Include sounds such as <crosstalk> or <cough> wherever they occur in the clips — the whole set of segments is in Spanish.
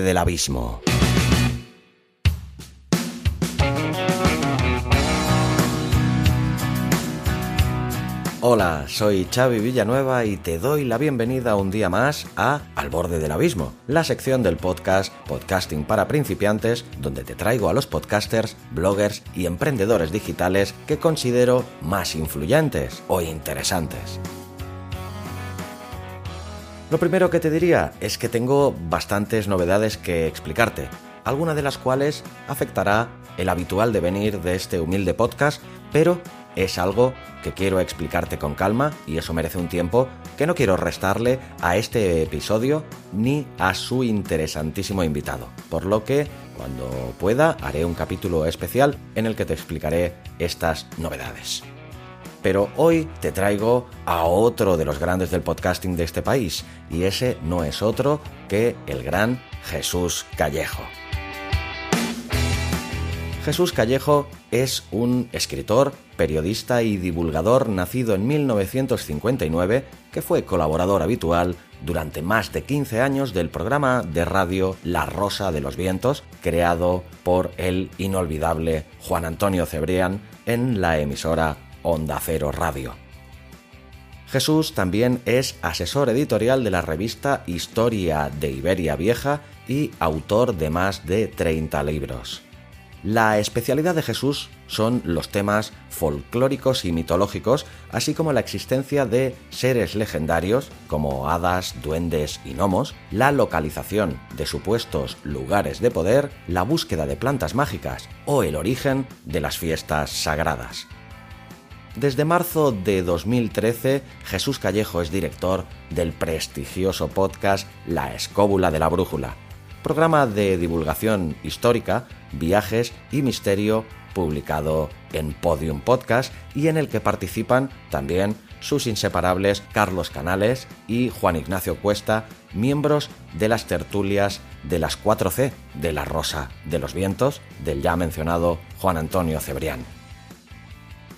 Del abismo. Hola, soy Xavi Villanueva y te doy la bienvenida un día más a Al borde del abismo, la sección del podcast Podcasting para principiantes, donde te traigo a los podcasters, bloggers y emprendedores digitales que considero más influyentes o interesantes. Lo primero que te diría es que tengo bastantes novedades que explicarte, alguna de las cuales afectará el habitual devenir de este humilde podcast, pero es algo que quiero explicarte con calma y eso merece un tiempo que no quiero restarle a este episodio ni a su interesantísimo invitado. Por lo que, cuando pueda, haré un capítulo especial en el que te explicaré estas novedades pero hoy te traigo a otro de los grandes del podcasting de este país, y ese no es otro que el gran Jesús Callejo. Jesús Callejo es un escritor, periodista y divulgador nacido en 1959 que fue colaborador habitual durante más de 15 años del programa de radio La Rosa de los Vientos, creado por el inolvidable Juan Antonio Cebrián en la emisora Onda Cero Radio. Jesús también es asesor editorial de la revista Historia de Iberia Vieja y autor de más de 30 libros. La especialidad de Jesús son los temas folclóricos y mitológicos, así como la existencia de seres legendarios como hadas, duendes y gnomos, la localización de supuestos lugares de poder, la búsqueda de plantas mágicas o el origen de las fiestas sagradas. Desde marzo de 2013, Jesús Callejo es director del prestigioso podcast La Escóbula de la Brújula, programa de divulgación histórica, viajes y misterio publicado en Podium Podcast y en el que participan también sus inseparables Carlos Canales y Juan Ignacio Cuesta, miembros de las tertulias de las 4C de La Rosa de los Vientos del ya mencionado Juan Antonio Cebrián.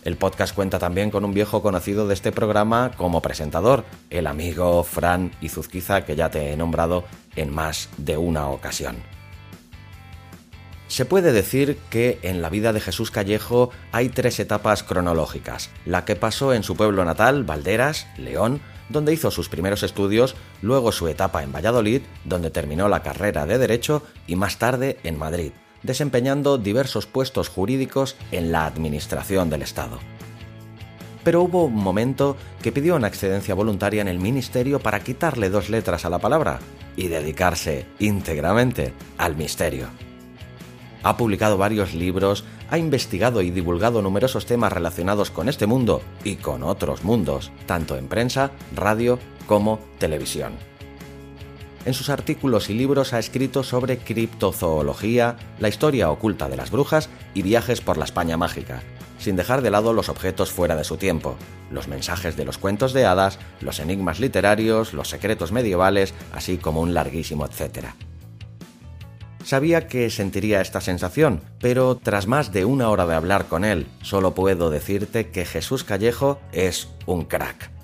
El podcast cuenta también con un viejo conocido de este programa como presentador, el amigo Fran Izuzquiza, que ya te he nombrado en más de una ocasión. Se puede decir que en la vida de Jesús Callejo hay tres etapas cronológicas. La que pasó en su pueblo natal, Valderas, León, donde hizo sus primeros estudios, luego su etapa en Valladolid, donde terminó la carrera de Derecho, y más tarde en Madrid, desempeñando diversos puestos jurídicos en la administración del Estado. Pero hubo un momento que pidió una excedencia voluntaria en el ministerio para quitarle dos letras a la palabra y dedicarse íntegramente al misterio. Ha publicado varios libros, ha investigado y divulgado numerosos temas relacionados con este mundo y con otros mundos, tanto en prensa, radio como televisión. En sus artículos y libros ha escrito sobre criptozoología, la historia oculta de las brujas y viajes por la España mágica, sin dejar de lado los objetos fuera de su tiempo, los mensajes de los cuentos de hadas, los enigmas literarios, los secretos medievales, así como un larguísimo etcétera. Sabía que sentiría esta sensación, pero tras más de una hora de hablar con él, solo puedo decirte que Jesús Callejo es un crack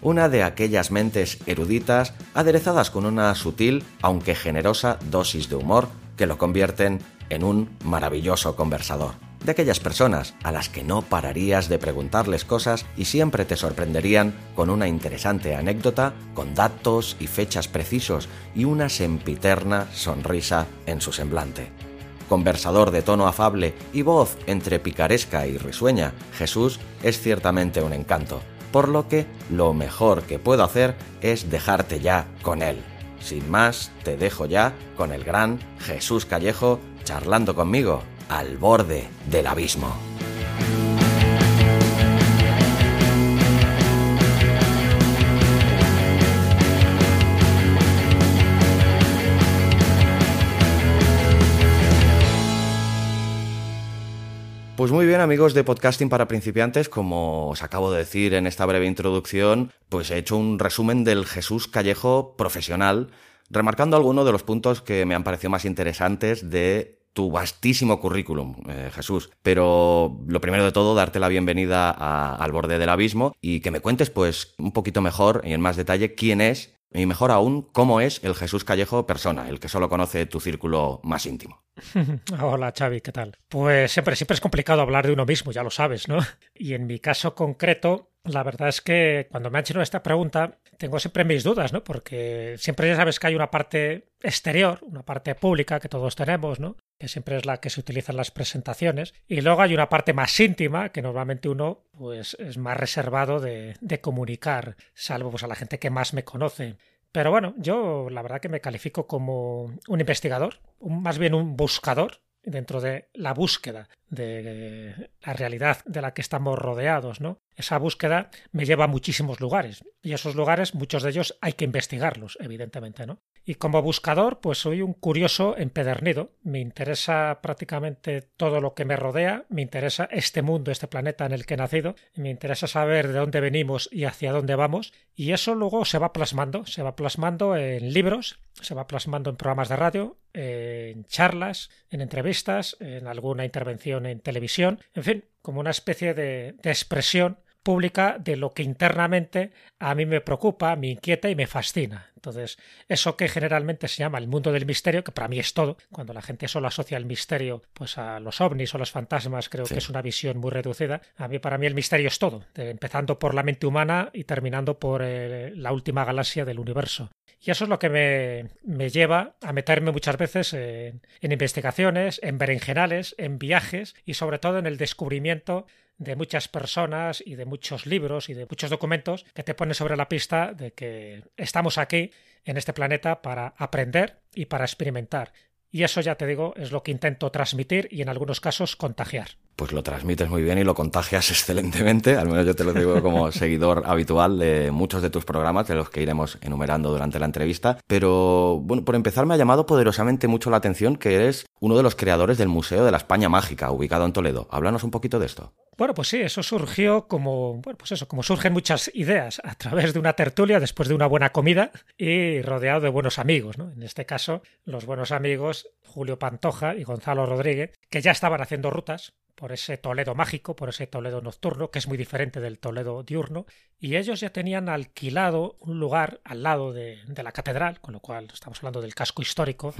una de aquellas mentes eruditas aderezadas con una sutil, aunque generosa, dosis de humor que lo convierten en un maravilloso conversador. De aquellas personas a las que no pararías de preguntarles cosas y siempre te sorprenderían con una interesante anécdota, con datos y fechas precisos y una sempiterna sonrisa en su semblante conversador de tono afable y voz entre picaresca y risueña, Jesús es ciertamente un encanto por lo que lo mejor que puedo hacer es dejarte ya con él. Sin más, te dejo ya con el gran Jesús Callejo charlando conmigo al borde del abismo. Pues muy bien amigos de Podcasting para principiantes, como os acabo de decir en esta breve introducción, pues he hecho un resumen del Jesús Callejo profesional, remarcando algunos de los puntos que me han parecido más interesantes de tu vastísimo currículum, eh, Jesús. Pero lo primero de todo, darte la bienvenida al borde del abismo y que me cuentes pues un poquito mejor y en más detalle quién es y mejor aún cómo es el Jesús Callejo persona, el que solo conoce tu círculo más íntimo. <laughs> Hola Xavi, ¿qué tal? Pues siempre, siempre es complicado hablar de uno mismo, ya lo sabes, ¿no? Y en mi caso concreto, la verdad es que cuando me han hecho esta pregunta, tengo siempre mis dudas, ¿no? Porque siempre ya sabes que hay una parte exterior, una parte pública que todos tenemos, ¿no? Que siempre es la que se utiliza en las presentaciones. Y luego hay una parte más íntima, que normalmente uno pues, es más reservado de, comunicar, salvo pues, a la gente que más me conoce. Pero bueno, yo la verdad que me califico como un investigador, más bien un buscador dentro de la búsqueda de la realidad de la que estamos rodeados, ¿no? Esa búsqueda me lleva a muchísimos lugares y esos lugares, muchos de ellos, hay que investigarlos, evidentemente, ¿no? Y como buscador, pues soy un curioso empedernido. Me interesa prácticamente todo lo que me rodea, me interesa este mundo, este planeta en el que he nacido, me interesa saber de dónde venimos y hacia dónde vamos, y eso luego se va plasmando, se va plasmando en libros, se va plasmando en programas de radio, en charlas, en entrevistas, en alguna intervención en televisión, en fin, como una especie de, de expresión pública de lo que internamente a mí me preocupa, me inquieta y me fascina. Entonces, eso que generalmente se llama el mundo del misterio, que para mí es todo, cuando la gente solo asocia el misterio pues a los ovnis o los fantasmas, creo que es una visión muy reducida. A mí para mí el misterio es todo, empezando por la mente humana y terminando por eh, la última galaxia del universo. Y eso es lo que me, me lleva a meterme muchas veces en, en investigaciones, en berenjenales, en viajes y sobre todo en el descubrimiento de muchas personas y de muchos libros y de muchos documentos que te ponen sobre la pista de que estamos aquí en este planeta para aprender y para experimentar. Y eso ya te digo es lo que intento transmitir y en algunos casos contagiar. Pues lo transmites muy bien y lo contagias <laughs> excelentemente, al menos yo te lo digo como <laughs> seguidor habitual de muchos de tus programas, de los que iremos enumerando durante la entrevista. Pero bueno, por empezar me ha llamado poderosamente mucho la atención que eres uno de los creadores del Museo de la España Mágica, ubicado en Toledo. Háblanos un poquito de esto. Bueno, pues sí, eso surgió como, bueno, pues eso, como surgen muchas ideas a través de una tertulia después de una buena comida y rodeado de buenos amigos, ¿no? En este caso, los buenos amigos Julio Pantoja y Gonzalo Rodríguez, que ya estaban haciendo rutas por ese Toledo mágico, por ese Toledo nocturno, que es muy diferente del Toledo diurno, y ellos ya tenían alquilado un lugar al lado de, la catedral, con lo cual estamos hablando del casco histórico,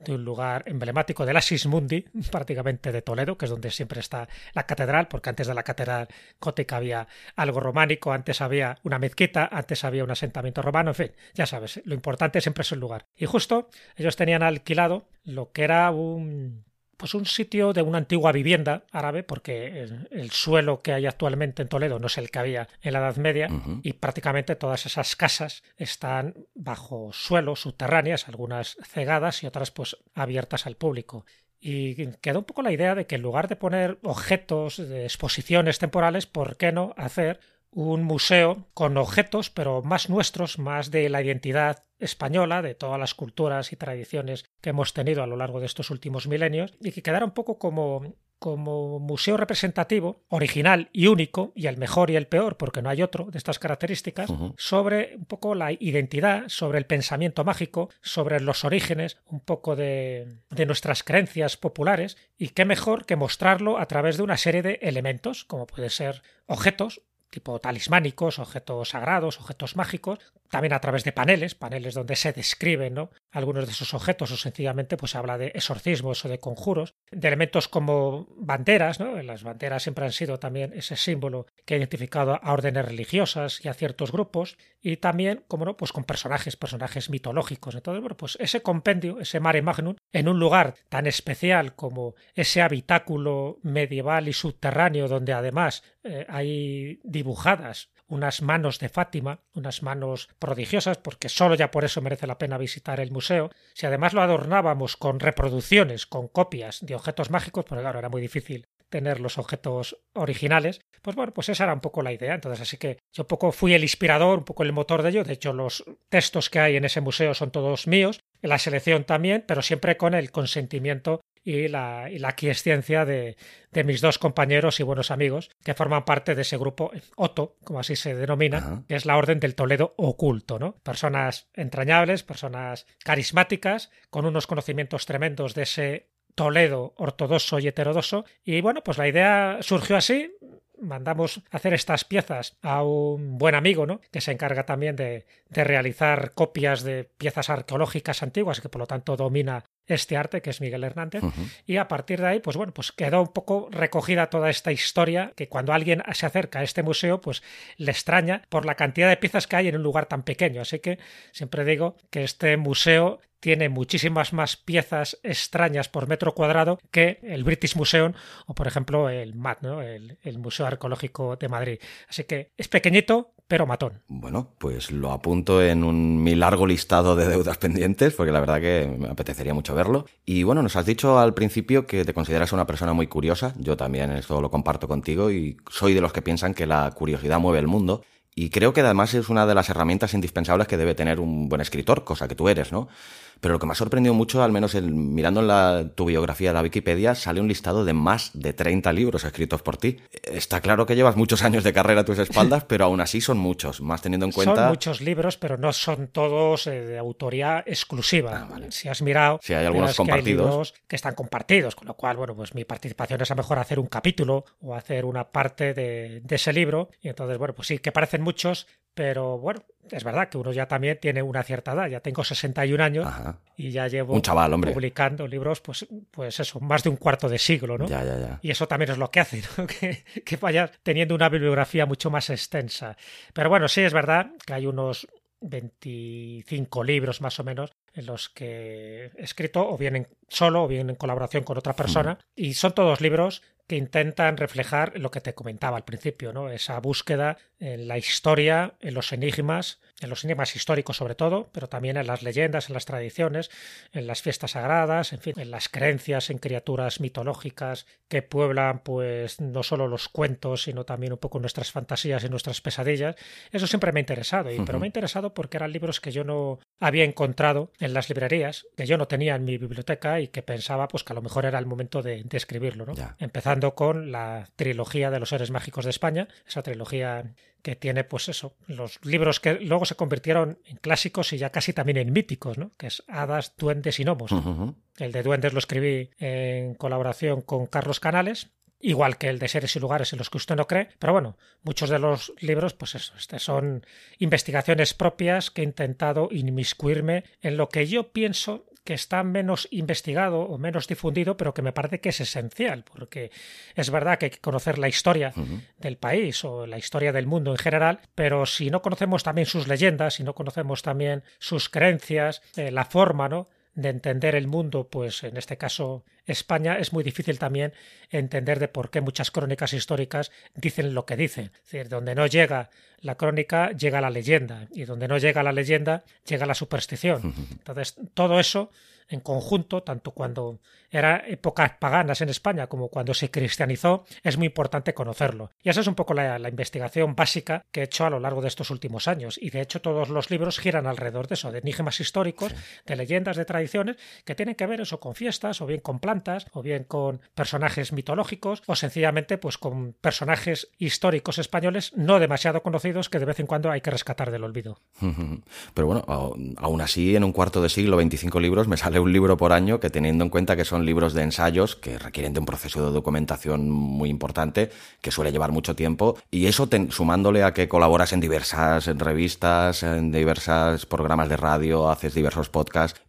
de un lugar emblemático de la Sismundi, <laughs> prácticamente de Toledo, que es donde siempre está la catedral, porque antes de la catedral gótica había algo románico, antes había una mezquita, antes había un asentamiento romano, en fin, ya sabes, lo importante siempre es el lugar. Y justo ellos tenían alquilado lo que era un pues un sitio de una antigua vivienda árabe, porque el, suelo que hay actualmente en Toledo no es el que había en la Edad Media, y prácticamente todas esas casas están bajo suelo, subterráneas, algunas cegadas y otras pues abiertas al público. Y quedó un poco la idea de que en lugar de poner objetos de exposiciones temporales, ¿por qué no hacer un museo con objetos, pero más nuestros, más de la identidad española, de todas las culturas y tradiciones que hemos tenido a lo largo de estos últimos milenios, y que quedara un poco como como museo representativo, original y único, y el mejor y el peor, porque no hay otro de estas características, sobre un poco la identidad, sobre el pensamiento mágico, sobre los orígenes, un poco de, de nuestras creencias populares, y qué mejor que mostrarlo a través de una serie de elementos, como puede ser objetos, tipo talismánicos, objetos sagrados, objetos mágicos, también a través de paneles, paneles donde se describen ¿no? algunos de esos objetos o sencillamente pues se habla de exorcismos o de conjuros, de elementos como banderas, ¿no? las banderas siempre han sido también ese símbolo que ha identificado a órdenes religiosas y a ciertos grupos, y también, como no, pues con personajes, personajes mitológicos. Entonces, bueno, pues ese compendio, ese mare magnum, en un lugar tan especial como ese habitáculo medieval y subterráneo donde además eh, hay dibujadas unas manos de Fátima, unas manos prodigiosas, porque solo ya por eso merece la pena visitar el museo. Si además lo adornábamos con reproducciones, con copias de objetos mágicos, porque claro, era muy difícil tener los objetos originales, pues bueno, pues esa era un poco la idea. Entonces, así que yo un poco fui el inspirador, un poco el motor de ello. De hecho, los textos que hay en ese museo son todos míos, la selección también, pero siempre con el consentimiento y la, y la quiesciencia de, de mis dos compañeros y buenos amigos que forman parte de ese grupo Otto, como así se denomina, que es la Orden del Toledo Oculto, ¿no? Personas entrañables, personas carismáticas, con unos conocimientos tremendos de ese Toledo ortodoxo y heterodoxo. Y bueno, pues la idea surgió así, mandamos hacer estas piezas a un buen amigo, ¿no? Que se encarga también de, de, realizar copias de piezas arqueológicas antiguas, que por lo tanto domina este arte, que es Miguel Hernández. Uh -huh. Y a partir de ahí, pues bueno, pues quedó un poco recogida toda esta historia, que cuando alguien se acerca a este museo, pues le extraña por la cantidad de piezas que hay en un lugar tan pequeño. Así que siempre digo que este museo tiene muchísimas más piezas extrañas por metro cuadrado que el British Museum o, por ejemplo, el MAT, ¿no? el, el Museo Arqueológico de Madrid. Así que es pequeñito, pero matón. Bueno, pues lo apunto en un mi largo listado de deudas pendientes, porque la verdad que me apetecería mucho verlo. Y bueno, nos has dicho al principio que te consideras una persona muy curiosa. Yo también esto lo comparto contigo y soy de los que piensan que la curiosidad mueve el mundo. Y creo que además es una de las herramientas indispensables que debe tener un buen escritor, cosa que tú eres, ¿no? Pero lo que me ha sorprendido mucho, al menos en, mirando en la, tu biografía de la Wikipedia, sale un listado de más de 30 libros escritos por ti. Está claro que llevas muchos años de carrera a tus espaldas, <laughs> pero aún así son muchos, más teniendo en cuenta... Son muchos libros, pero no son todos eh, de autoría exclusiva. Ah, vale. Si has mirado... Si hay algunos compartidos. Que, hay libros que están compartidos, con lo cual, bueno, pues mi participación es a mejor hacer un capítulo o hacer una parte de, de ese libro. Y entonces, bueno, pues sí, que parecen muchos, pero bueno, es verdad que uno ya también tiene una cierta edad. Ya tengo 61 años Ajá. y ya llevo un chaval, hombre. publicando libros, pues, pues eso, más de un cuarto de siglo, ¿no? Ya, ya, ya. Y eso también es lo que hace, ¿no? <laughs> Que, que vayas teniendo una bibliografía mucho más extensa. Pero bueno, sí es verdad que hay unos 25 libros más o menos en los que he escrito o bien en solo o bien en colaboración con otra persona y son todos libros que intentan reflejar lo que te comentaba al principio, ¿no? Esa búsqueda en la historia, en los enigmas, en los enigmas históricos sobre todo, pero también en las leyendas, en las tradiciones, en las fiestas sagradas, en fin, en las creencias en criaturas mitológicas que pueblan pues no solo los cuentos, sino también un poco nuestras fantasías y nuestras pesadillas. Eso siempre me ha interesado, y, pero me ha interesado porque eran libros que yo no había encontrado en las librerías, que yo no tenía en mi biblioteca y que pensaba pues que a lo mejor era el momento de, de escribirlo, ¿no? Ya. Empezando con la trilogía de los seres mágicos de España, esa trilogía que tiene, pues eso, los libros que luego se convirtieron en clásicos y ya casi también en míticos, ¿no? Que es Hadas, Duendes y Gnomos. Uh -huh. El de Duendes lo escribí en colaboración con Carlos Canales, igual que el de seres y lugares en los que usted no cree, pero bueno, muchos de los libros, pues eso, este son investigaciones propias que he intentado inmiscuirme en lo que yo pienso que está menos investigado o menos difundido, pero que me parece que es esencial, porque es verdad que hay que conocer la historia uh -huh. del país o la historia del mundo en general, pero si no conocemos también sus leyendas, si no conocemos también sus creencias, eh, la forma, ¿no? de entender el mundo, pues en este caso España, es muy difícil también entender de por qué muchas crónicas históricas dicen lo que dicen. Es decir, donde no llega la crónica, llega la leyenda, y donde no llega la leyenda, llega la superstición. Entonces, todo eso en conjunto, tanto cuando era épocas paganas en España como cuando se cristianizó, es muy importante conocerlo. Y esa es un poco la, la, investigación básica que he hecho a lo largo de estos últimos años. Y de hecho todos los libros giran alrededor de eso, de enigmas históricos, de leyendas, de tradiciones, que tienen que ver eso con fiestas, o bien con plantas, o bien con personajes mitológicos, o sencillamente pues con personajes históricos españoles no demasiado conocidos que de vez en cuando hay que rescatar del olvido. <laughs> Pero bueno, aún así en un cuarto de siglo, 25 libros, me sale un libro por año que teniendo en cuenta que son libros de ensayos que requieren de un proceso de documentación muy importante que suele llevar mucho tiempo y eso sumándole a que colaboras en diversas revistas, en diversos programas de radio, haces diversos podcasts,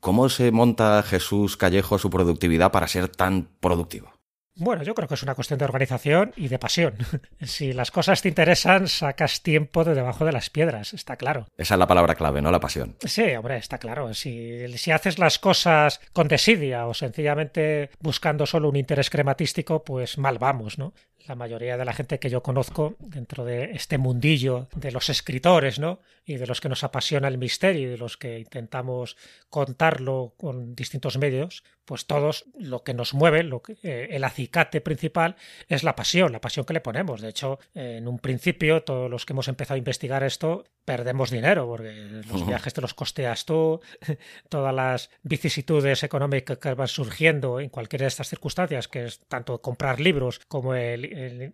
¿cómo se monta Jesús Callejo su productividad para ser tan productivo? Bueno, yo creo que es una cuestión de organización y de pasión. <laughs> Si las cosas te interesan, sacas tiempo de debajo de las piedras, está claro. Esa es la palabra clave, ¿no? La pasión. Sí, hombre, está claro. Si, si haces las cosas con desidia o sencillamente buscando solo un interés crematístico, pues mal vamos, ¿no? La mayoría de la gente que yo conozco dentro de este mundillo de los escritores, ¿no? Y de los que nos apasiona el misterio y de los que intentamos contarlo con distintos medios, pues todos lo que nos mueve, lo que, eh, el acicate principal es la pasión, la pasión que le ponemos. De hecho, en un principio, todos los que hemos empezado a investigar esto, perdemos dinero, porque los viajes te los costeas tú, <laughs> todas las vicisitudes económicas que van surgiendo en cualquiera de estas circunstancias, que es tanto comprar libros como el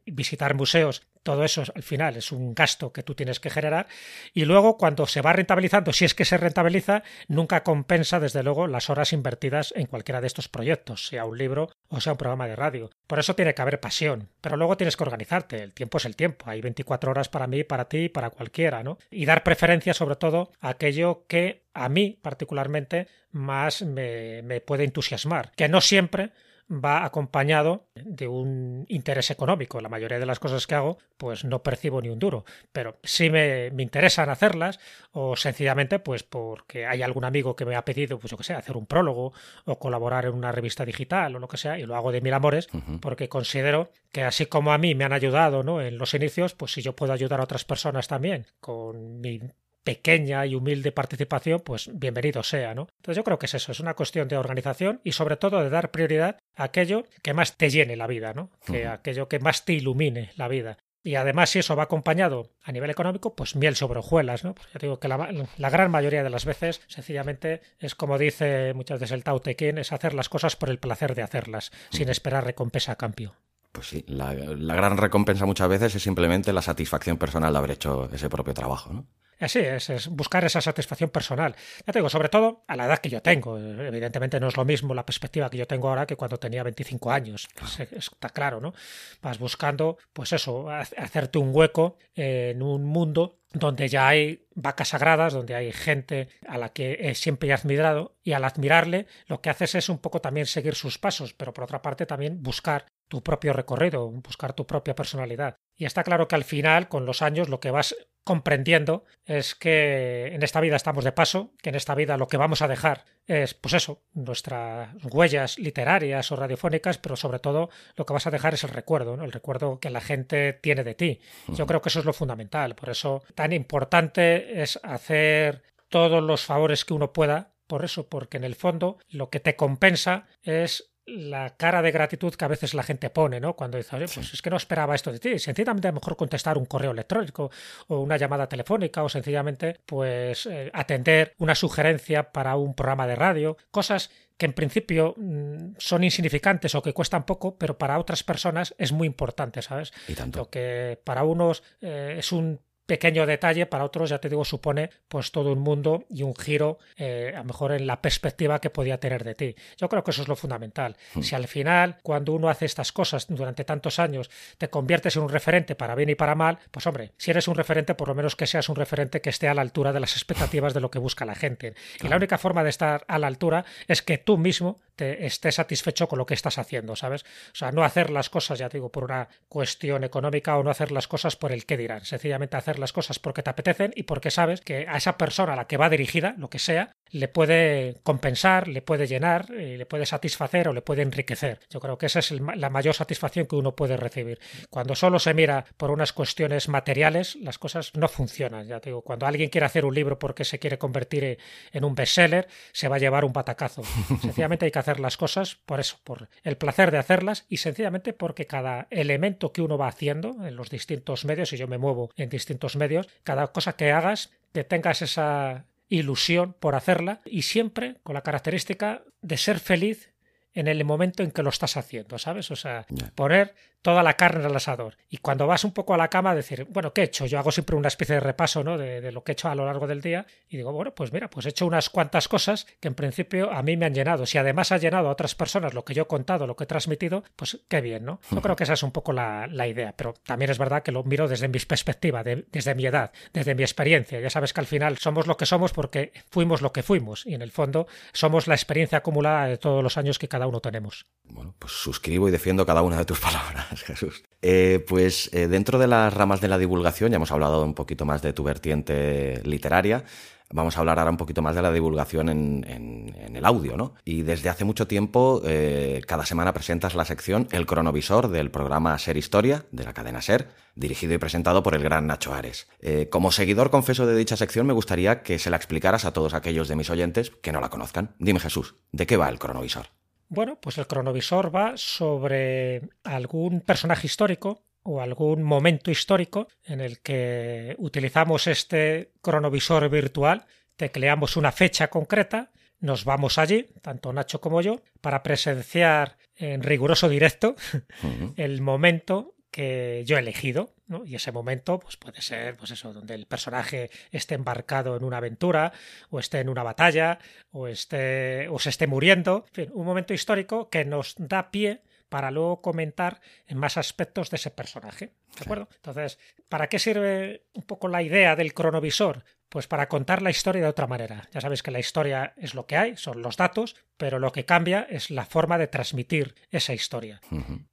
visitar museos, todo eso al final es un gasto que tú tienes que generar y luego cuando se va rentabilizando, si es que se rentabiliza, nunca compensa desde luego las horas invertidas en cualquiera de estos proyectos, sea un libro o sea un programa de radio. Por eso tiene que haber pasión, pero luego tienes que organizarte, el tiempo es el tiempo, hay 24 horas para mí, para ti, para cualquiera, ¿no? Y dar preferencia sobre todo a aquello que a mí particularmente más me, me puede entusiasmar, que no siempre va acompañado de un interés económico. La mayoría de las cosas que hago, pues no percibo ni un duro, pero sí me, me, interesan hacerlas o sencillamente pues porque hay algún amigo que me ha pedido, pues yo que sé, hacer un prólogo o colaborar en una revista digital o lo que sea y lo hago de mil amores porque considero que así como a mí me han ayudado ¿no? en los inicios, pues si yo puedo ayudar a otras personas también con mi pequeña y humilde participación, pues bienvenido sea, ¿no? Entonces yo creo que es eso, es una cuestión de organización y sobre todo de dar prioridad a aquello que más te llene la vida, ¿no? Que aquello que más te ilumine la vida. Y además, si eso va acompañado a nivel económico, pues miel sobre hojuelas, ¿no? Pues yo digo que la, gran mayoría de las veces, sencillamente, es como dice muchas veces el Tao Te es hacer las cosas por el placer de hacerlas, sin esperar recompensa a cambio. Pues sí, la, la gran recompensa muchas veces es simplemente la satisfacción personal de haber hecho ese propio trabajo, ¿no? Así es, es buscar esa satisfacción personal. Ya te digo, sobre todo a la edad que yo tengo. Evidentemente no es lo mismo la perspectiva que yo tengo ahora que cuando tenía 25 años. está claro, ¿no? Vas buscando, pues eso, hacerte un hueco en un mundo donde ya hay vacas sagradas, donde hay gente a la que siempre he admirado, y al admirarle lo que haces es un poco también seguir sus pasos, pero por otra parte también buscar tu propio recorrido, buscar tu propia personalidad. Y está claro que al final, con los años, lo que vas comprendiendo es que en esta vida estamos de paso, que en esta vida lo que vamos a dejar es, pues eso, nuestras huellas literarias o radiofónicas, pero sobre todo lo que vas a dejar es el recuerdo, ¿no? el recuerdo que la gente tiene de ti. Yo creo que eso es lo fundamental, por eso tan importante es hacer todos los favores que uno pueda, por eso, porque en el fondo lo que te compensa es la cara de gratitud que a veces la gente pone, ¿no? Cuando dice, oye, pues es que no esperaba esto de ti. Sencillamente a lo mejor contestar un correo electrónico o una llamada telefónica o sencillamente, pues, eh, atender una sugerencia para un programa de radio. Cosas que en principio mm, son insignificantes o que cuestan poco, pero para otras personas es muy importante, ¿sabes? Y tanto. Lo que para unos eh, es un pequeño detalle para otros, ya te digo, supone pues todo un mundo y un giro, eh, a lo mejor en la perspectiva que podía tener de ti. Yo creo que eso es lo fundamental. Hmm. Si al final, cuando uno hace estas cosas durante tantos años, te conviertes en un referente para bien y para mal, pues hombre, si eres un referente, por lo menos que seas un referente que esté a la altura de las expectativas de lo que busca la gente. Y la única forma de estar a la altura es que tú mismo te estés satisfecho con lo que estás haciendo, ¿sabes? O sea, no hacer las cosas, ya digo, por una cuestión económica o no hacer las cosas por el qué dirán. Sencillamente hacer las cosas porque te apetecen y porque sabes que a esa persona a la que va dirigida, lo que sea, le puede compensar, le puede llenar, eh, le puede satisfacer o le puede enriquecer. Yo creo que esa es la mayor satisfacción que uno puede recibir. Cuando solo se mira por unas cuestiones materiales, las cosas no funcionan. Ya te digo, cuando alguien quiere hacer un libro porque se quiere convertir en un bestseller, se va a llevar un patacazo. <laughs> Sencillamente hay que hacer las cosas por eso, por el placer de hacerlas y sencillamente porque cada elemento que uno va haciendo en los distintos medios, y yo me muevo en distintos medios, cada cosa que hagas, que tengas esa ilusión por hacerla y siempre con la característica de ser feliz en el momento en que lo estás haciendo, ¿sabes? O sea, poner toda la carne en el asador. Y cuando vas un poco a la cama, decir, bueno, ¿qué he hecho? Yo hago siempre una especie de repaso, ¿no? De, lo que he hecho a lo largo del día. Y digo, bueno, pues mira, pues he hecho unas cuantas cosas que en principio a mí me han llenado. Si además ha llenado a otras personas lo que yo he contado, lo que he transmitido, pues qué bien, ¿no? Yo creo que esa es un poco la, idea. Pero también es verdad que lo miro desde mi perspectiva, desde mi edad, desde mi experiencia. Ya sabes que al final somos lo que somos porque fuimos lo que fuimos. Y en el fondo somos la experiencia acumulada de todos los años que cada uno tenemos. Bueno, pues suscribo y defiendo cada una de tus <laughs> palabras, Jesús. Eh, pues eh, dentro de las ramas de la divulgación, ya hemos hablado un poquito más de tu vertiente literaria, Vamos a hablar ahora un poquito más de la divulgación en, el audio, ¿no? Y desde hace mucho tiempo, eh, cada semana presentas la sección El cronovisor del programa Ser Historia, de la cadena Ser, dirigido y presentado por el gran Nacho Ares. Como seguidor confeso de dicha sección, me gustaría que se la explicaras a todos aquellos de mis oyentes que no la conozcan. Dime, Jesús, ¿de qué va el cronovisor? Bueno, pues el cronovisor va sobre algún personaje histórico o algún momento histórico en el que utilizamos este cronovisor virtual, tecleamos una fecha concreta, nos vamos allí, tanto Nacho como yo, para presenciar en riguroso directo el momento que yo he elegido, ¿no? Y ese momento, pues puede ser, pues eso, donde el personaje esté embarcado en una aventura, o esté en una batalla, o esté, o se esté muriendo, en fin, un momento histórico que nos da pie para luego comentar en más aspectos de ese personaje. ¿De acuerdo? Entonces, ¿para qué sirve un poco la idea del cronovisor? Pues para contar la historia de otra manera. Ya sabéis que la historia es lo que hay, son los datos, pero lo que cambia es la forma de transmitir esa historia.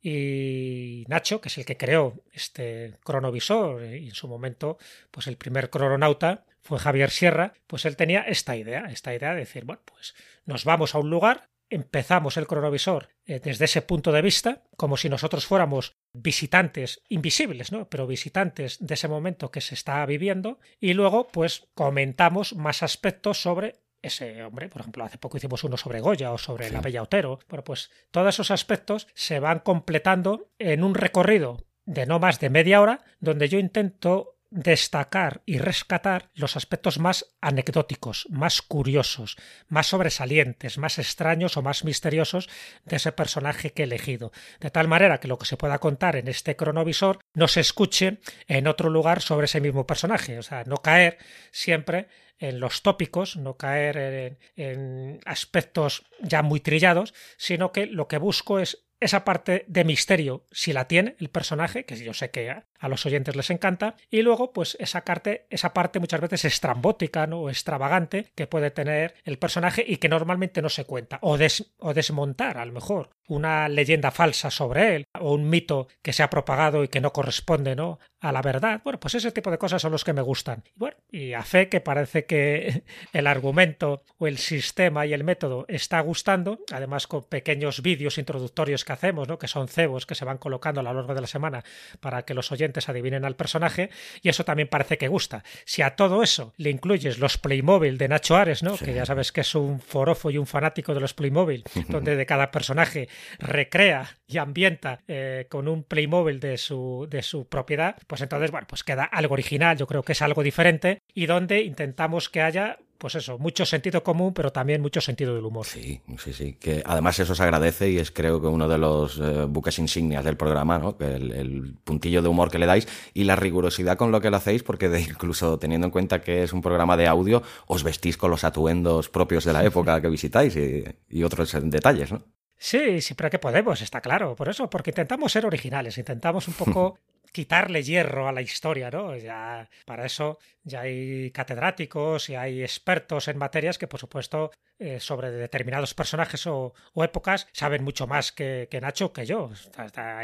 Y Nacho, que es el que creó este cronovisor, y en su momento, pues el primer crononauta fue Javier Sierra, pues él tenía esta idea, esta idea de decir, bueno, pues nos vamos a un lugar, empezamos el cronovisor eh, desde ese punto de vista, como si nosotros fuéramos visitantes invisibles, ¿no? Pero visitantes de ese momento que se está viviendo y luego pues comentamos más aspectos sobre ese hombre, por ejemplo, hace poco hicimos uno sobre Goya o sobre la Bella Otero. Bueno, pues todos esos aspectos se van completando en un recorrido de no más de media hora, donde yo intento destacar y rescatar los aspectos más anecdóticos, más curiosos, más sobresalientes, más extraños o más misteriosos de ese personaje que he elegido, de tal manera que lo que se pueda contar en este cronovisor no se escuche en otro lugar sobre ese mismo personaje, o sea, no caer siempre en los tópicos, no caer en, aspectos ya muy trillados, sino que lo que busco es esa parte de misterio, si la tiene el personaje, que yo sé que a los oyentes les encanta, y luego, pues, esa parte, esa parte muchas veces estrambótica ¿no? o extravagante que puede tener el personaje y que normalmente no se cuenta, o, o desmontar, a lo mejor, una leyenda falsa sobre él, o un mito que se ha propagado y que no corresponde ¿no? a la verdad. Bueno, pues ese tipo de cosas son los que me gustan. Bueno, y a fe que parece que <laughs> el argumento o el sistema y el método está gustando, además con pequeños vídeos introductorios que hacemos, ¿no? que son cebos que se van colocando a lo largo de la semana para que los oyentes adivinen al personaje, y eso también parece que gusta. Si a todo eso le incluyes los Playmobil de Nacho Ares, ¿no? que ya sabes que es un forofo y un fanático de los Playmobil, <laughs> donde de cada personaje recrea y ambienta eh, con un Playmobil de su, de su propiedad, pues entonces, bueno, pues queda algo original, yo creo que es algo diferente, y donde intentamos que haya pues eso, mucho sentido común, pero también mucho sentido del humor. Sí, sí, sí. Que además eso se agradece y es creo que uno de los eh, buques insignias del programa, ¿no? El, el, puntillo de humor que le dais y la rigurosidad con lo que lo hacéis, porque de, incluso teniendo en cuenta que es un programa de audio, os vestís con los atuendos propios de la época que visitáis y, y otros detalles, ¿no? Sí, siempre que podemos, está claro. Por eso, porque intentamos ser originales, intentamos un poco <laughs> quitarle hierro a la historia, ¿no? Ya para eso ya hay catedráticos y hay expertos en materias que, por supuesto, eh, sobre determinados personajes o, épocas saben mucho más que, Nacho que yo.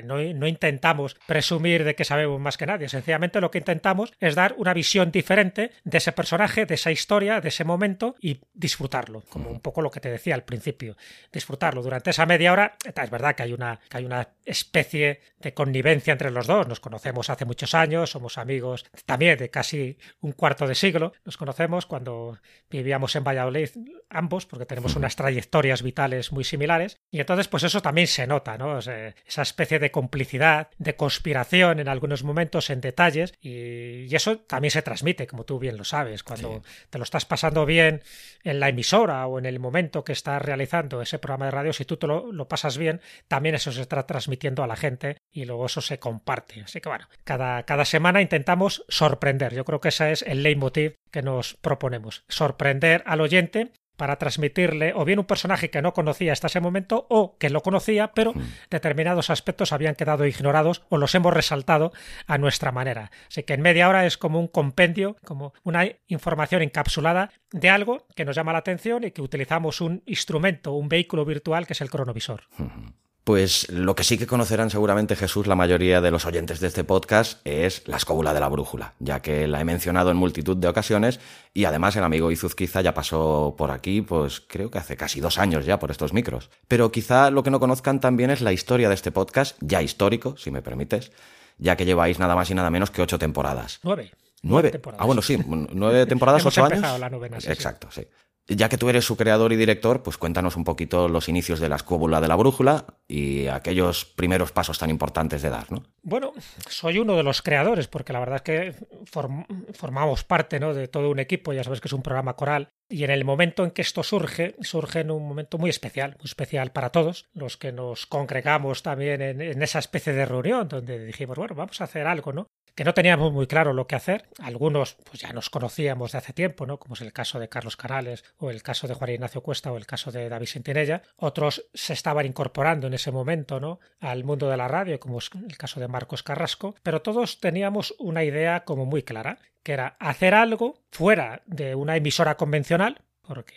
No, no, intentamos presumir de que sabemos más que nadie. Sencillamente lo que intentamos es dar una visión diferente de ese personaje, de esa historia, de ese momento y disfrutarlo, como un poco lo que te decía al principio. Disfrutarlo durante esa media hora. Es verdad que hay una, que hay una especie de connivencia entre los dos. Nos conocemos hace muchos años, somos amigos también de casi un cuarto de siglo. Nos conocemos cuando vivíamos en Valladolid ambos, porque tenemos unas trayectorias vitales muy similares. Y entonces, pues eso también se nota, ¿no? esa especie de complicidad, de conspiración en algunos momentos, en detalles. Y, eso también se transmite, como tú bien lo sabes. Cuando te lo estás pasando bien en la emisora o en el momento que estás realizando ese programa de radio, si tú te lo, lo pasas bien, también eso se está transmitiendo a la gente y luego eso se comparte. Así que bueno, cada, cada semana intentamos sorprender. Yo creo que ese es el leitmotiv que nos proponemos. Sorprender al oyente para transmitirle o bien un personaje que no conocía hasta ese momento o que lo conocía, pero Hmm. determinados aspectos habían quedado ignorados o los hemos resaltado a nuestra manera. Así que en media hora es como un compendio, como una información encapsulada de algo que nos llama la atención y que utilizamos un instrumento, un vehículo virtual que es el cronovisor. Pues lo que sí que conocerán seguramente Jesús la mayoría de los oyentes de este podcast es la escóbula de la brújula, ya que la he mencionado en multitud de ocasiones y además el amigo Izuzquiza ya pasó por aquí, pues creo que hace casi dos años ya por estos micros. Pero quizá lo que no conozcan también es la historia de este podcast, ya histórico, si me permites, ya que lleváis nada más y nada menos que ocho temporadas. Nueve. ¿Nueve? Ah, bueno, sí, nueve temporadas, <laughs> Hemos ocho empezado años. la novena, sí, sí. Exacto, sí. Ya que tú eres su creador y director, pues cuéntanos un poquito los inicios de la escóbula de la brújula y aquellos primeros pasos tan importantes de dar, ¿no? Bueno, soy uno de los creadores, porque la verdad es que form- formamos parte ¿no? de todo un equipo, ya sabes que es un programa coral, y en el momento en que esto surge, surge en un momento muy especial, muy especial para todos, los que nos congregamos también en, en esa especie de reunión, donde dijimos, bueno, vamos a hacer algo, ¿no? Que no teníamos muy claro lo que hacer, algunos pues ya nos conocíamos de hace tiempo, ¿no? Como es el caso de Carlos Canales, o el caso de Juan Ignacio Cuesta, o el caso de David Sentinella, otros se estaban incorporando en ese momento, ¿no? Al mundo de la radio, como es el caso de Marcos Carrasco, pero todos teníamos una idea como muy clara, que era hacer algo fuera de una emisora convencional, porque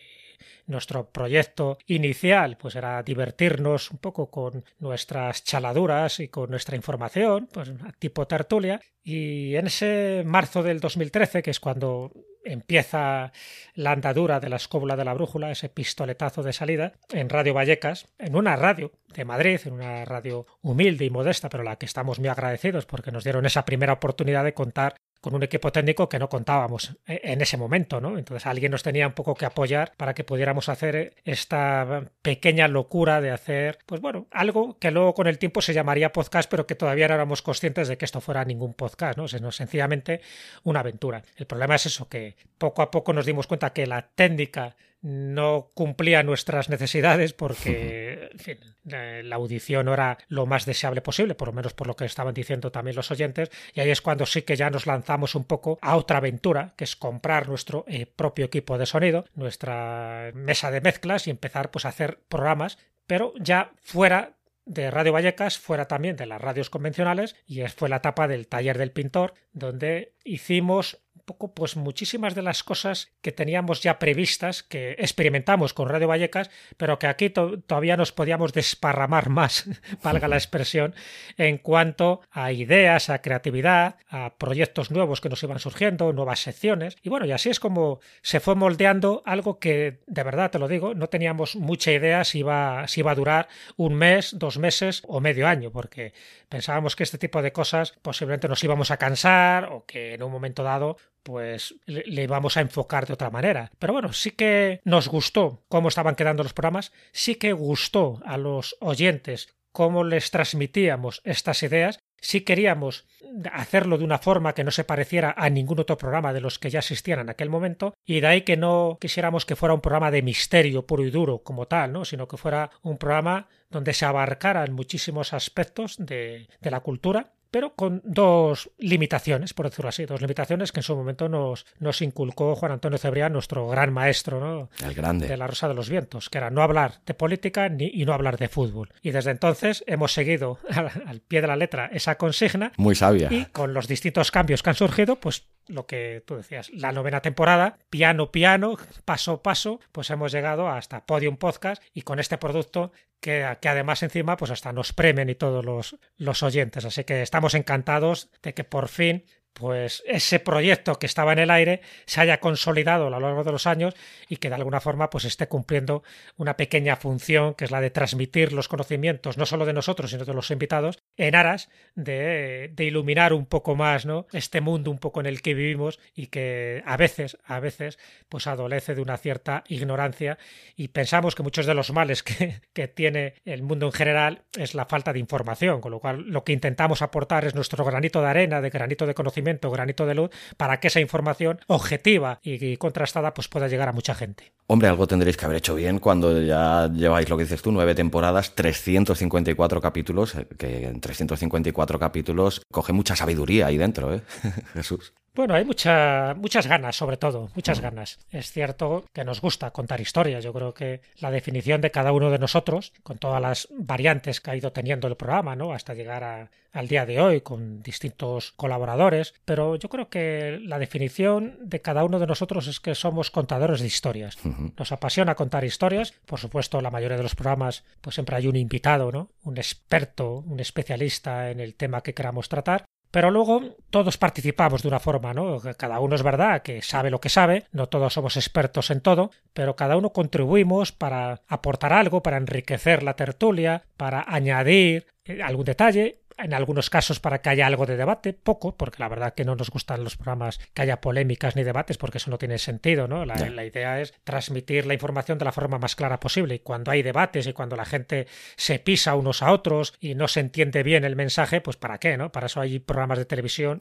nuestro proyecto inicial pues era divertirnos un poco con nuestras chaladuras y con nuestra información, pues tipo tertulia, y en ese marzo del 2013, que es cuando empieza la andadura de la escóbula de la brújula, ese pistoletazo de salida, en Radio Vallecas, en una radio de Madrid, en una radio humilde y modesta, pero la que estamos muy agradecidos porque nos dieron esa primera oportunidad de contar con un equipo técnico que no contábamos en ese momento, ¿no? Entonces alguien nos tenía un poco que apoyar para que pudiéramos hacer esta pequeña locura de hacer, pues bueno, algo que luego con el tiempo se llamaría podcast, pero que todavía no éramos conscientes de que esto fuera ningún podcast, ¿no? Sino sencillamente una aventura. El problema es eso, que poco a poco nos dimos cuenta que la técnica no cumplía nuestras necesidades porque en fin, la audición no era lo más deseable posible, por lo menos por lo que estaban diciendo también los oyentes, y ahí es cuando sí que ya nos lanzamos un poco a otra aventura, que es comprar nuestro eh, propio equipo de sonido, nuestra mesa de mezclas y empezar pues a hacer programas, pero ya fuera de Radio Vallecas, fuera también de las radios convencionales, y fue la etapa del taller del pintor, donde hicimos poco pues muchísimas de las cosas que teníamos ya previstas, que experimentamos con Radio Vallecas, pero que aquí to todavía nos podíamos desparramar más, <laughs> valga la expresión, en cuanto a ideas, a creatividad, a proyectos nuevos que nos iban surgiendo, nuevas secciones. Y bueno, y así es como se fue moldeando algo que, de verdad te lo digo, no teníamos mucha idea si iba, si iba a durar un mes, dos meses o medio año, porque pensábamos que este tipo de cosas posiblemente nos íbamos a cansar o que en un momento dado pues le, íbamos a enfocar de otra manera. Pero bueno, sí que nos gustó cómo estaban quedando los programas, sí que gustó a los oyentes cómo les transmitíamos estas ideas, sí queríamos hacerlo de una forma que no se pareciera a ningún otro programa de los que ya existían en aquel momento, y de ahí que no quisiéramos que fuera un programa de misterio puro y duro como tal, ¿no? sino que fuera un programa donde se abarcaran muchísimos aspectos de, de la cultura pero con dos limitaciones, por decirlo así, dos limitaciones que en su momento nos, nos inculcó Juan Antonio Cebrián, nuestro gran maestro ¿no? El grande. de la Rosa de los Vientos, que era no hablar de política ni, y no hablar de fútbol. Y desde entonces hemos seguido <laughs> al, al pie de la letra esa consigna. Muy sabia. Y con los distintos cambios que han surgido, pues lo que tú decías, la novena temporada, piano, piano, paso a paso, pues hemos llegado hasta Podium Podcast y con este producto que, además encima pues hasta nos premen y todos los, los oyentes. Así que estamos encantados de que por fin pues ese proyecto que estaba en el aire se haya consolidado a lo largo de los años y que de alguna forma pues esté cumpliendo una pequeña función que es la de transmitir los conocimientos no solo de nosotros sino de los invitados en aras de, de iluminar un poco más no este mundo un poco en el que vivimos y que a veces a veces pues adolece de una cierta ignorancia. Y pensamos que muchos de los males que, que tiene el mundo en general es la falta de información con lo cual lo que intentamos aportar es nuestro granito de arena de granito de conocimiento granito de luz para que esa información objetiva y contrastada pues pueda llegar a mucha gente. Hombre, algo tendréis que haber hecho bien cuando ya lleváis lo que dices tú, nueve temporadas, 354 capítulos, que en 354 capítulos coge mucha sabiduría ahí dentro, ¿eh? <laughs> Jesús. Bueno, hay mucha, muchas ganas, sobre todo, muchas ganas. Es cierto que nos gusta contar historias. Yo creo que la definición de cada uno de nosotros, con todas las variantes que ha ido teniendo el programa, ¿no? Hasta llegar al día de hoy con distintos colaboradores, pero yo creo que la definición de cada uno de nosotros es que somos contadores de historias. Nos apasiona contar historias. Por supuesto, la mayoría de los programas, pues siempre hay un invitado, ¿no? Un experto, un especialista en el tema que queramos tratar. Pero luego todos participamos de una forma, ¿no? Cada uno es verdad que sabe lo que sabe, no todos somos expertos en todo, pero cada uno contribuimos para aportar algo, para enriquecer la tertulia, para añadir eh, algún detalle en algunos casos para que haya algo de debate, poco, porque la verdad que no nos gustan los programas que haya polémicas ni debates, porque eso no tiene sentido, ¿no? La, la, idea es transmitir la información de la forma más clara posible. Y cuando hay debates y cuando la gente se pisa unos a otros y no se entiende bien el mensaje, pues ¿para qué, no? Para eso hay programas de televisión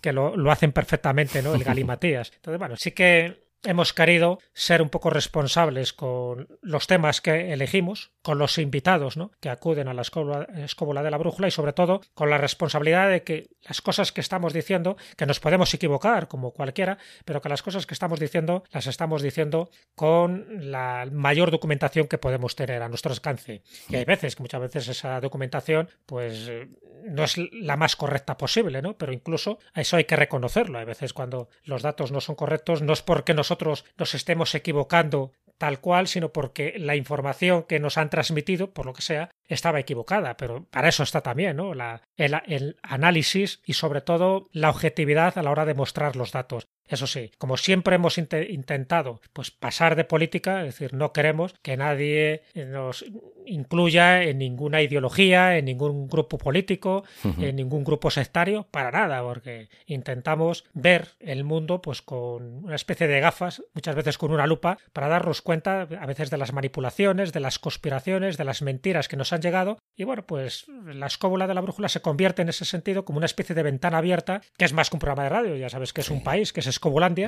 que lo, lo, hacen perfectamente, ¿no? El Galimatías. <laughs> Entonces, bueno, sí que hemos querido ser un poco responsables con los temas que elegimos, con los invitados ¿no? que acuden a la escóbula, de la brújula y sobre todo con la responsabilidad de que las cosas que estamos diciendo, que nos podemos equivocar como cualquiera, pero que las cosas que estamos diciendo las estamos diciendo con la mayor documentación que podemos tener a nuestro alcance. Y hay veces que muchas veces esa documentación pues no es la más correcta posible, ¿no? Pero incluso eso hay que reconocerlo. Hay veces cuando los datos no son correctos no es porque nosotros nos estemos equivocando tal cual, sino porque la información que nos han transmitido, por lo que sea, estaba equivocada. Pero para eso está también ¿no? La, el, análisis y sobre todo la objetividad a la hora de mostrar los datos. Eso sí, como siempre hemos intentado pues pasar de política, es decir, no queremos que nadie nos incluya en ninguna ideología, en ningún grupo político, en ningún grupo sectario, para nada, porque intentamos ver el mundo pues con una especie de gafas, muchas veces con una lupa, para darnos cuenta a veces de las manipulaciones, de las conspiraciones, de las mentiras que nos han llegado. Y bueno, pues la escóbula de la brújula se convierte en ese sentido como una especie de ventana abierta, que es más que un programa de radio, ya sabes que es un país, que es Escobulandia,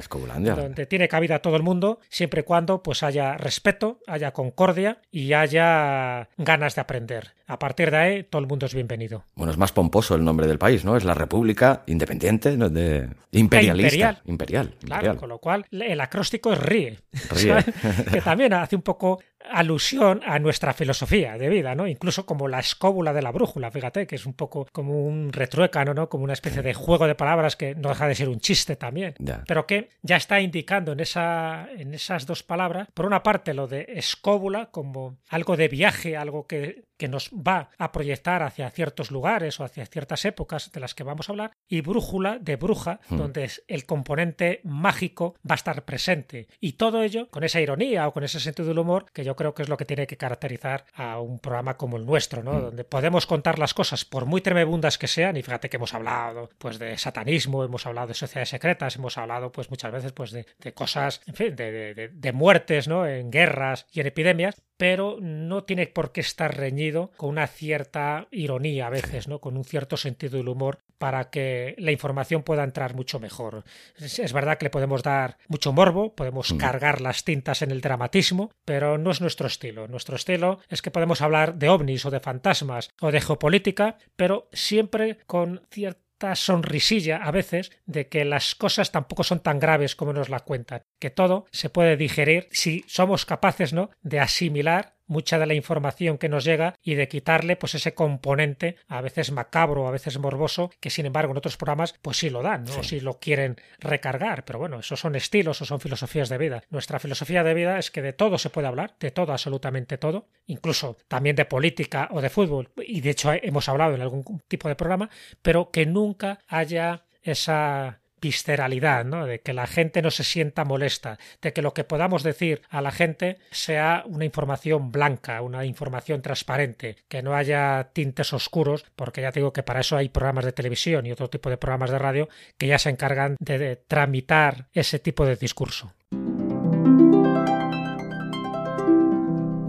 donde tiene cabida todo el mundo, siempre y cuando pues haya respeto, haya concordia y haya ganas de aprender. A partir de ahí, todo el mundo es bienvenido. Bueno, es más pomposo el nombre del país, ¿no? Es la República Independiente de imperialista. Imperial. Imperial, Claro, con lo cual el acróstico es RIE. RIE. <laughs> que también hace un poco alusión a nuestra filosofía de vida, ¿no? Incluso como la escóbula de la brújula, fíjate, que es un poco como un retruécano, ¿no? Como una especie de juego de palabras que no deja de ser un chiste también, pero que ya está indicando en, esa, en esas dos palabras, por una parte lo de escóbula como algo de viaje, algo que, que nos va a proyectar hacia ciertos lugares o hacia ciertas épocas de las que vamos a hablar, y brújula de bruja, hmm. donde el componente mágico va a estar presente. Y todo ello con esa ironía o con ese sentido del humor que yo creo que es lo que tiene que caracterizar a un programa como el nuestro, ¿no? Hmm. Donde podemos contar las cosas por muy tremebundas que sean, y fíjate que hemos hablado pues de satanismo, hemos hablado de sociedades secretas, hemos hablado pues muchas veces pues de, cosas, en fin, de, de, de muertes, ¿no? En guerras y en epidemias, pero no tiene por qué estar reñido con una cierta ironía a veces, ¿no? Con un cierto sentido del humor para que la información pueda entrar mucho mejor. Es, verdad que le podemos dar mucho morbo, podemos cargar las tintas en el dramatismo, pero no es nuestro estilo. Nuestro estilo es que podemos hablar de ovnis o de fantasmas o de geopolítica, pero siempre con cierta sonrisilla a veces de que las cosas tampoco son tan graves como nos la cuentan, que todo se puede digerir si somos capaces, ¿no?, de asimilar mucha de la información que nos llega y de quitarle pues ese componente a veces macabro, a veces morboso, que sin embargo en otros programas pues sí lo dan, ¿no? Sí. lo quieren recargar, pero bueno, esos son estilos o son filosofías de vida. Nuestra filosofía de vida es que de todo se puede hablar, de todo, absolutamente todo, incluso también de política o de fútbol, y de hecho hemos hablado en algún tipo de programa, pero que nunca haya esa visceralidad, ¿no? de que la gente no se sienta molesta, de que lo que podamos decir a la gente sea una información blanca, una información transparente, que no haya tintes oscuros, porque ya digo que para eso hay programas de televisión y otro tipo de programas de radio que ya se encargan de, tramitar ese tipo de discurso.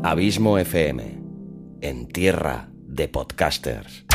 Abismo FM, en tierra de podcasters.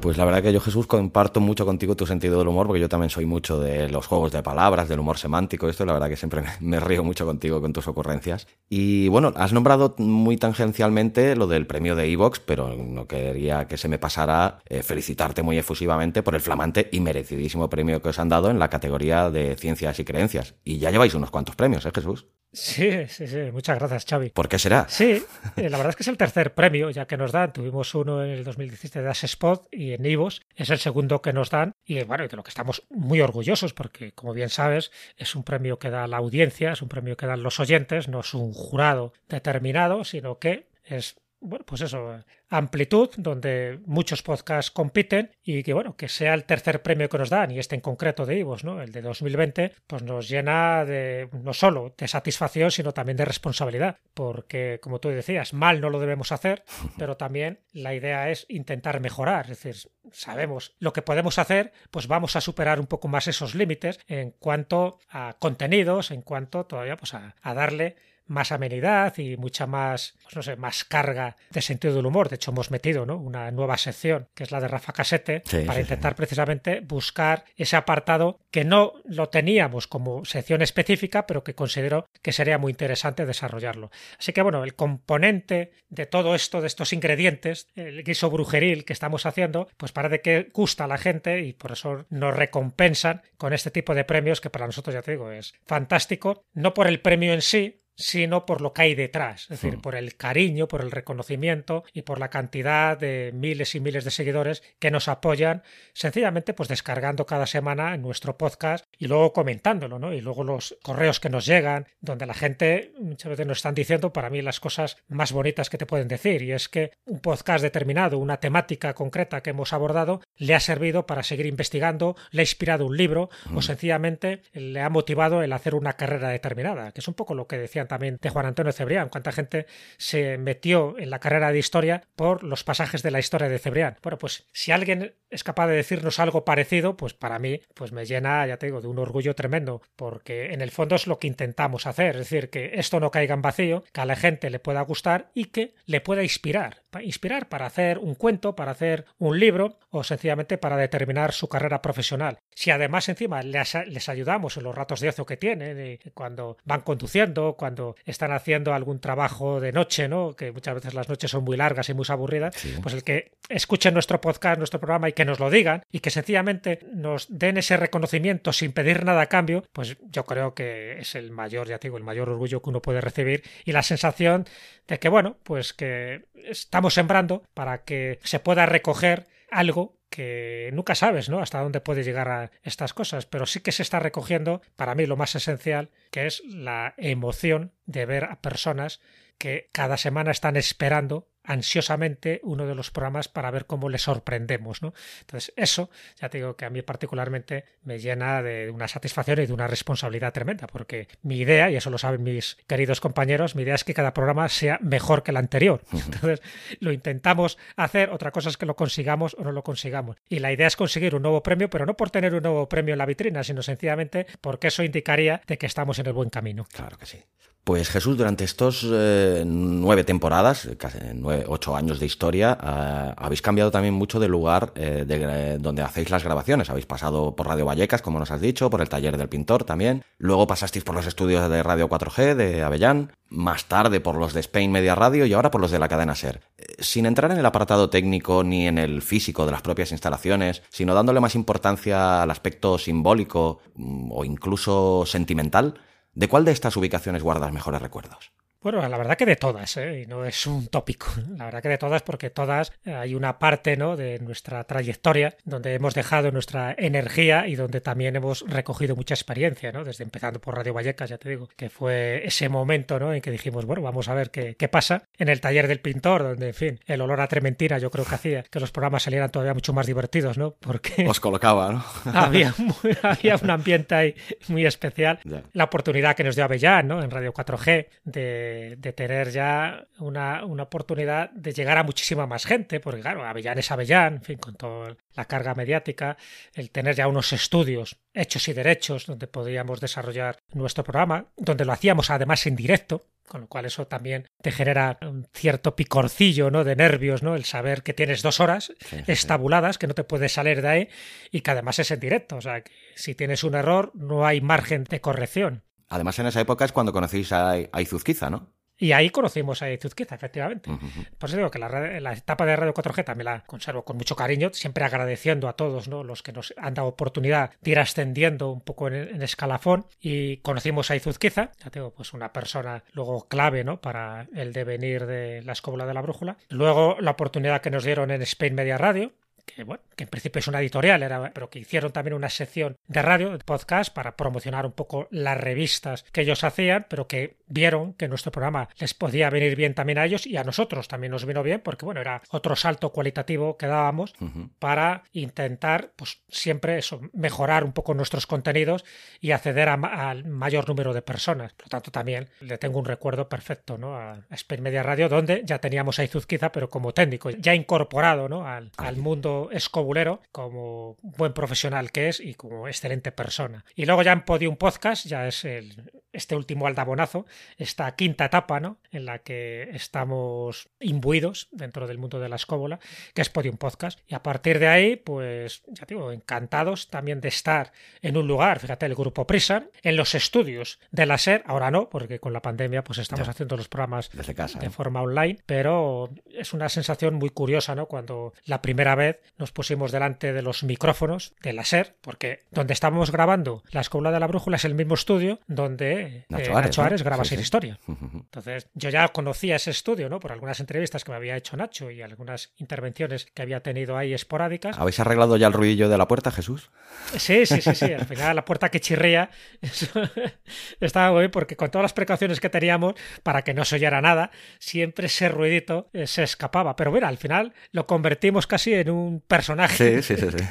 Pues la verdad que yo, Jesús, comparto mucho contigo tu sentido del humor, porque yo también soy mucho de los juegos de palabras, del humor semántico, esto, la verdad que siempre <laughs> me río mucho contigo con tus ocurrencias. Y bueno, has nombrado muy tangencialmente lo del premio de Evox, pero no quería que se me pasara eh, felicitarte muy efusivamente por el flamante y merecidísimo premio que os han dado en la categoría de ciencias y creencias. Y ya lleváis unos cuantos premios, ¿eh, Jesús? Sí, sí, sí. Muchas gracias, Xavi. ¿Por qué será? Sí, eh, la verdad es que es el tercer premio ya que nos dan. Tuvimos uno en el 2017 de As Spot y en Ivos. Es el segundo que nos dan y bueno, de lo que estamos muy orgullosos porque, como bien sabes, es un premio que da la audiencia, es un premio que dan los oyentes, no es un jurado determinado, sino que es bueno, pues eso, amplitud, donde muchos podcasts compiten y que, bueno, que sea el tercer premio que nos dan, y este en concreto de Ivos, ¿no? El de 2020, pues nos llena de, no solo de satisfacción, sino también de responsabilidad, porque, como tú decías, mal no lo debemos hacer, <laughs> pero también la idea es intentar mejorar, es decir, sabemos lo que podemos hacer, pues vamos a superar un poco más esos límites en cuanto a contenidos, en cuanto todavía, pues a, a darle más amenidad y mucha más, pues no sé, más carga de sentido del humor. De hecho, hemos metido ¿no? una nueva sección, que es la de Rafa Casete, para intentar precisamente buscar ese apartado que no lo teníamos como sección específica, pero que considero que sería muy interesante desarrollarlo. Así que, bueno, el componente de todo esto, de estos ingredientes, el guiso brujeril que estamos haciendo, pues parece que gusta a la gente y por eso nos recompensan con este tipo de premios que para nosotros, ya te digo, es fantástico. No por el premio en sí, sino por lo que hay detrás, es decir, hmm. por el cariño, por el reconocimiento y por la cantidad de miles y miles de seguidores que nos apoyan, sencillamente pues descargando cada semana en nuestro podcast y luego comentándolo, ¿no? Y luego los correos que nos llegan, donde la gente muchas veces nos están diciendo para mí las cosas más bonitas que te pueden decir, y es que un podcast determinado, una temática concreta que hemos abordado, le ha servido para seguir investigando, le ha inspirado un libro o hmm. sencillamente le ha motivado el hacer una carrera determinada, que es un poco lo que también de Juan Antonio Cebrián, cuánta gente se metió en la carrera de historia por los pasajes de la historia de Cebrián. Bueno, pues si alguien es capaz de decirnos algo parecido, pues para mí pues me llena, ya te digo, de un orgullo tremendo, porque en el fondo es lo que intentamos hacer, es decir, que esto no caiga en vacío, que a la gente le pueda gustar y que le pueda inspirar, inspirar para hacer un cuento, para hacer un libro o sencillamente para determinar su carrera profesional. Si además encima les, ayudamos en los ratos de ocio que tienen, cuando van conduciendo, cuando están haciendo algún trabajo de noche, ¿no? Que muchas veces las noches son muy largas y muy aburridas, pues el que escuchen nuestro podcast, nuestro programa y que nos lo digan y que sencillamente nos den ese reconocimiento sin pedir nada a cambio, pues yo creo que es el mayor, ya digo, el mayor orgullo que uno puede recibir y la sensación de que, bueno, pues que estamos sembrando para que se pueda recoger algo que nunca sabes, ¿no? Hasta dónde puede llegar a estas cosas, pero sí que se está recogiendo, para mí, lo más esencial, que es la emoción de ver a personas que cada semana están esperando ansiosamente uno de los programas para ver cómo le sorprendemos, ¿no? Entonces, eso, ya te digo que a mí particularmente me llena de una satisfacción y de una responsabilidad tremenda, porque mi idea, y eso lo saben mis queridos compañeros, mi idea es que cada programa sea mejor que el anterior. Entonces, lo intentamos hacer, otra cosa es que lo consigamos o no lo consigamos. Y la idea es conseguir un nuevo premio, pero no por tener un nuevo premio en la vitrina, sino sencillamente porque eso indicaría de que estamos en el buen camino. Claro que sí. Pues Jesús, durante estos eh, nueve temporadas, casi nueve, ocho años de historia, eh, habéis cambiado también mucho de lugar eh, de, donde hacéis las grabaciones. Habéis pasado por Radio Vallecas, como nos has dicho, por el taller del pintor también. Luego pasasteis por los estudios de Radio 4G de Avellán, más tarde por los de Spain Media Radio y ahora por los de la cadena Ser. Sin entrar en el apartado técnico ni en el físico de las propias instalaciones, sino dándole más importancia al aspecto simbólico mm, o incluso sentimental, ¿De cuál de estas ubicaciones guardas mejores recuerdos? Bueno, la verdad que de todas, ¿eh? y no es un tópico. <laughs> La verdad que de todas, porque todas eh, hay una parte ¿no? de nuestra trayectoria donde hemos dejado nuestra energía y donde también hemos recogido mucha experiencia, ¿no? Desde empezando por Radio Vallecas, ya te digo, que fue ese momento ¿no? en que dijimos, bueno, vamos a ver qué, qué pasa. En el taller del pintor, donde, en fin, el olor a trementina yo creo que hacía que los programas salieran todavía mucho más divertidos, ¿no? Porque. Os colocaba, ¿no? <laughs> había, <laughs> había un ambiente ahí muy especial. La oportunidad que nos dio Avellán, ¿no? En Radio 4G de de, tener ya una, una, oportunidad de llegar a muchísima más gente, porque claro, Avellán es Avellán, en fin, con toda la carga mediática, el tener ya unos estudios hechos y derechos donde podíamos desarrollar nuestro programa, donde lo hacíamos además en directo, con lo cual eso también te genera un cierto picorcillo, ¿no? De nervios, ¿no? El saber que tienes dos horas estabuladas, que no te puedes salir de ahí y que además es en directo. O sea, que si tienes un error no hay margen de corrección. Además, en esa época es cuando conocéis a, a Izuzquiza, ¿no? Y ahí conocimos a Izuzquiza, efectivamente. Por eso digo que la, etapa de Radio 4G también la conservo con mucho cariño, siempre agradeciendo a todos ¿no? los que nos han dado oportunidad de ir ascendiendo un poco en, escalafón. Y conocimos a Izuzquiza, ya tengo pues una persona luego clave ¿no? para el devenir de la escóbula de la brújula. Luego la oportunidad que nos dieron en Spain Media Radio, que bueno, que en principio es una editorial, era, pero que hicieron también una sección de radio, de podcast, para promocionar un poco las revistas que ellos hacían, pero que vieron que nuestro programa les podía venir bien también a ellos y a nosotros también nos vino bien, porque bueno, era otro salto cualitativo que dábamos para intentar, pues siempre eso, mejorar un poco nuestros contenidos y acceder al mayor número de personas. Por lo tanto, también le tengo un recuerdo perfecto, ¿no? A Spain Media Radio, donde ya teníamos a Izuzquiza, pero como técnico, ya incorporado, ¿no? al mundo escobulero, como buen profesional que es y como excelente persona. Y luego ya en Podium Podcast, ya es el, este último aldabonazo, esta quinta etapa, ¿no? En la que estamos imbuidos dentro del mundo de la escóbula, que es Podium Podcast. Y a partir de ahí, pues, ya digo, encantados también de estar en un lugar, fíjate, el grupo Prisa, en los estudios de la SER, ahora no, porque con la pandemia pues estamos haciendo los programas Desde casa, de forma online, pero es una sensación muy curiosa, ¿no? Cuando la primera vez nos pusimos delante de los micrófonos de la SER, porque donde estábamos grabando la escóbula de la brújula es el mismo estudio donde Nacho Ares, graba sí, historia. <laughs> Entonces, yo ya conocía ese estudio, ¿no? Por algunas entrevistas que me había hecho Nacho y algunas intervenciones que había tenido ahí esporádicas. ¿Habéis arreglado ya el ruidillo de la puerta, Jesús? Sí, sí, sí, sí. Al <laughs> final la puerta que chirría <laughs> estaba muy bien porque con todas las precauciones que teníamos para que no se oyera nada, siempre ese ruidito eh, se escapaba. Pero mira, al final lo convertimos casi en un personaje. Sí, sí, sí. sí.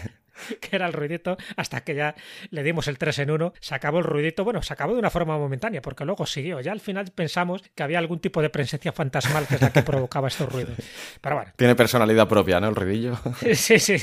<laughs> que era el ruidito, hasta que ya le dimos el 3 en 1, se acabó el ruidito, bueno, se acabó de una forma momentánea, porque luego siguió, ya al final pensamos que había algún tipo de presencia fantasmal que es la que provocaba estos <laughs> ruidos. Pero bueno. Tiene personalidad propia, ¿no? El ruidillo. <laughs> Sí, sí,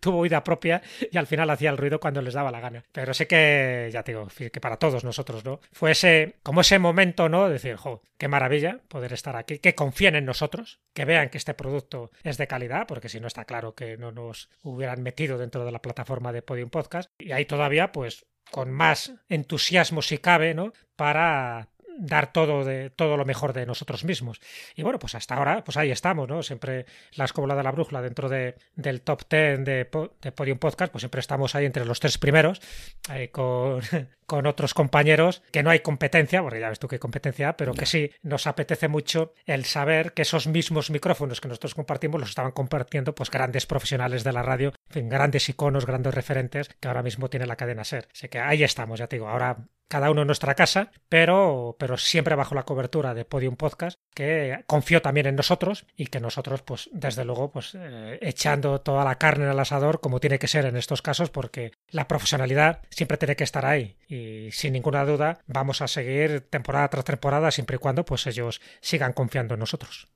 tuvo vida propia y al final hacía el ruido cuando les daba la gana. Pero sé que, ya te digo, que para todos nosotros, ¿no? Fue ese, como ese momento, ¿no? De decir, jo, qué maravilla poder estar aquí, que confíen en nosotros, que vean que este producto es de calidad, porque si no está claro que no nos hubieran metido dentro de la plataforma de Podium Podcast. Y ahí todavía, pues, con más entusiasmo si cabe, ¿no? Para dar todo de todo lo mejor de nosotros mismos. Y bueno, pues hasta ahora, pues ahí estamos, ¿no? Siempre la escóbula de la brújula dentro de, del top 10 de, de, Podium Podcast, pues siempre estamos ahí entre los tres primeros, con, <laughs> con otros compañeros, que no hay competencia, porque ya ves tú hay competencia, pero que sí nos apetece mucho el saber que esos mismos micrófonos que nosotros compartimos los estaban compartiendo pues grandes profesionales de la radio, en grandes iconos, grandes referentes que ahora mismo tiene la cadena SER. Así que ahí estamos, ya te digo, ahora cada uno en nuestra casa, pero, pero siempre bajo la cobertura de Podium Podcast, que confió también en nosotros y que nosotros, pues desde luego, pues eh, echando toda la carne el asador, como tiene que ser en estos casos, porque la profesionalidad siempre tiene que estar ahí y sin ninguna duda vamos a seguir temporada tras temporada siempre y cuando pues ellos sigan confiando en nosotros.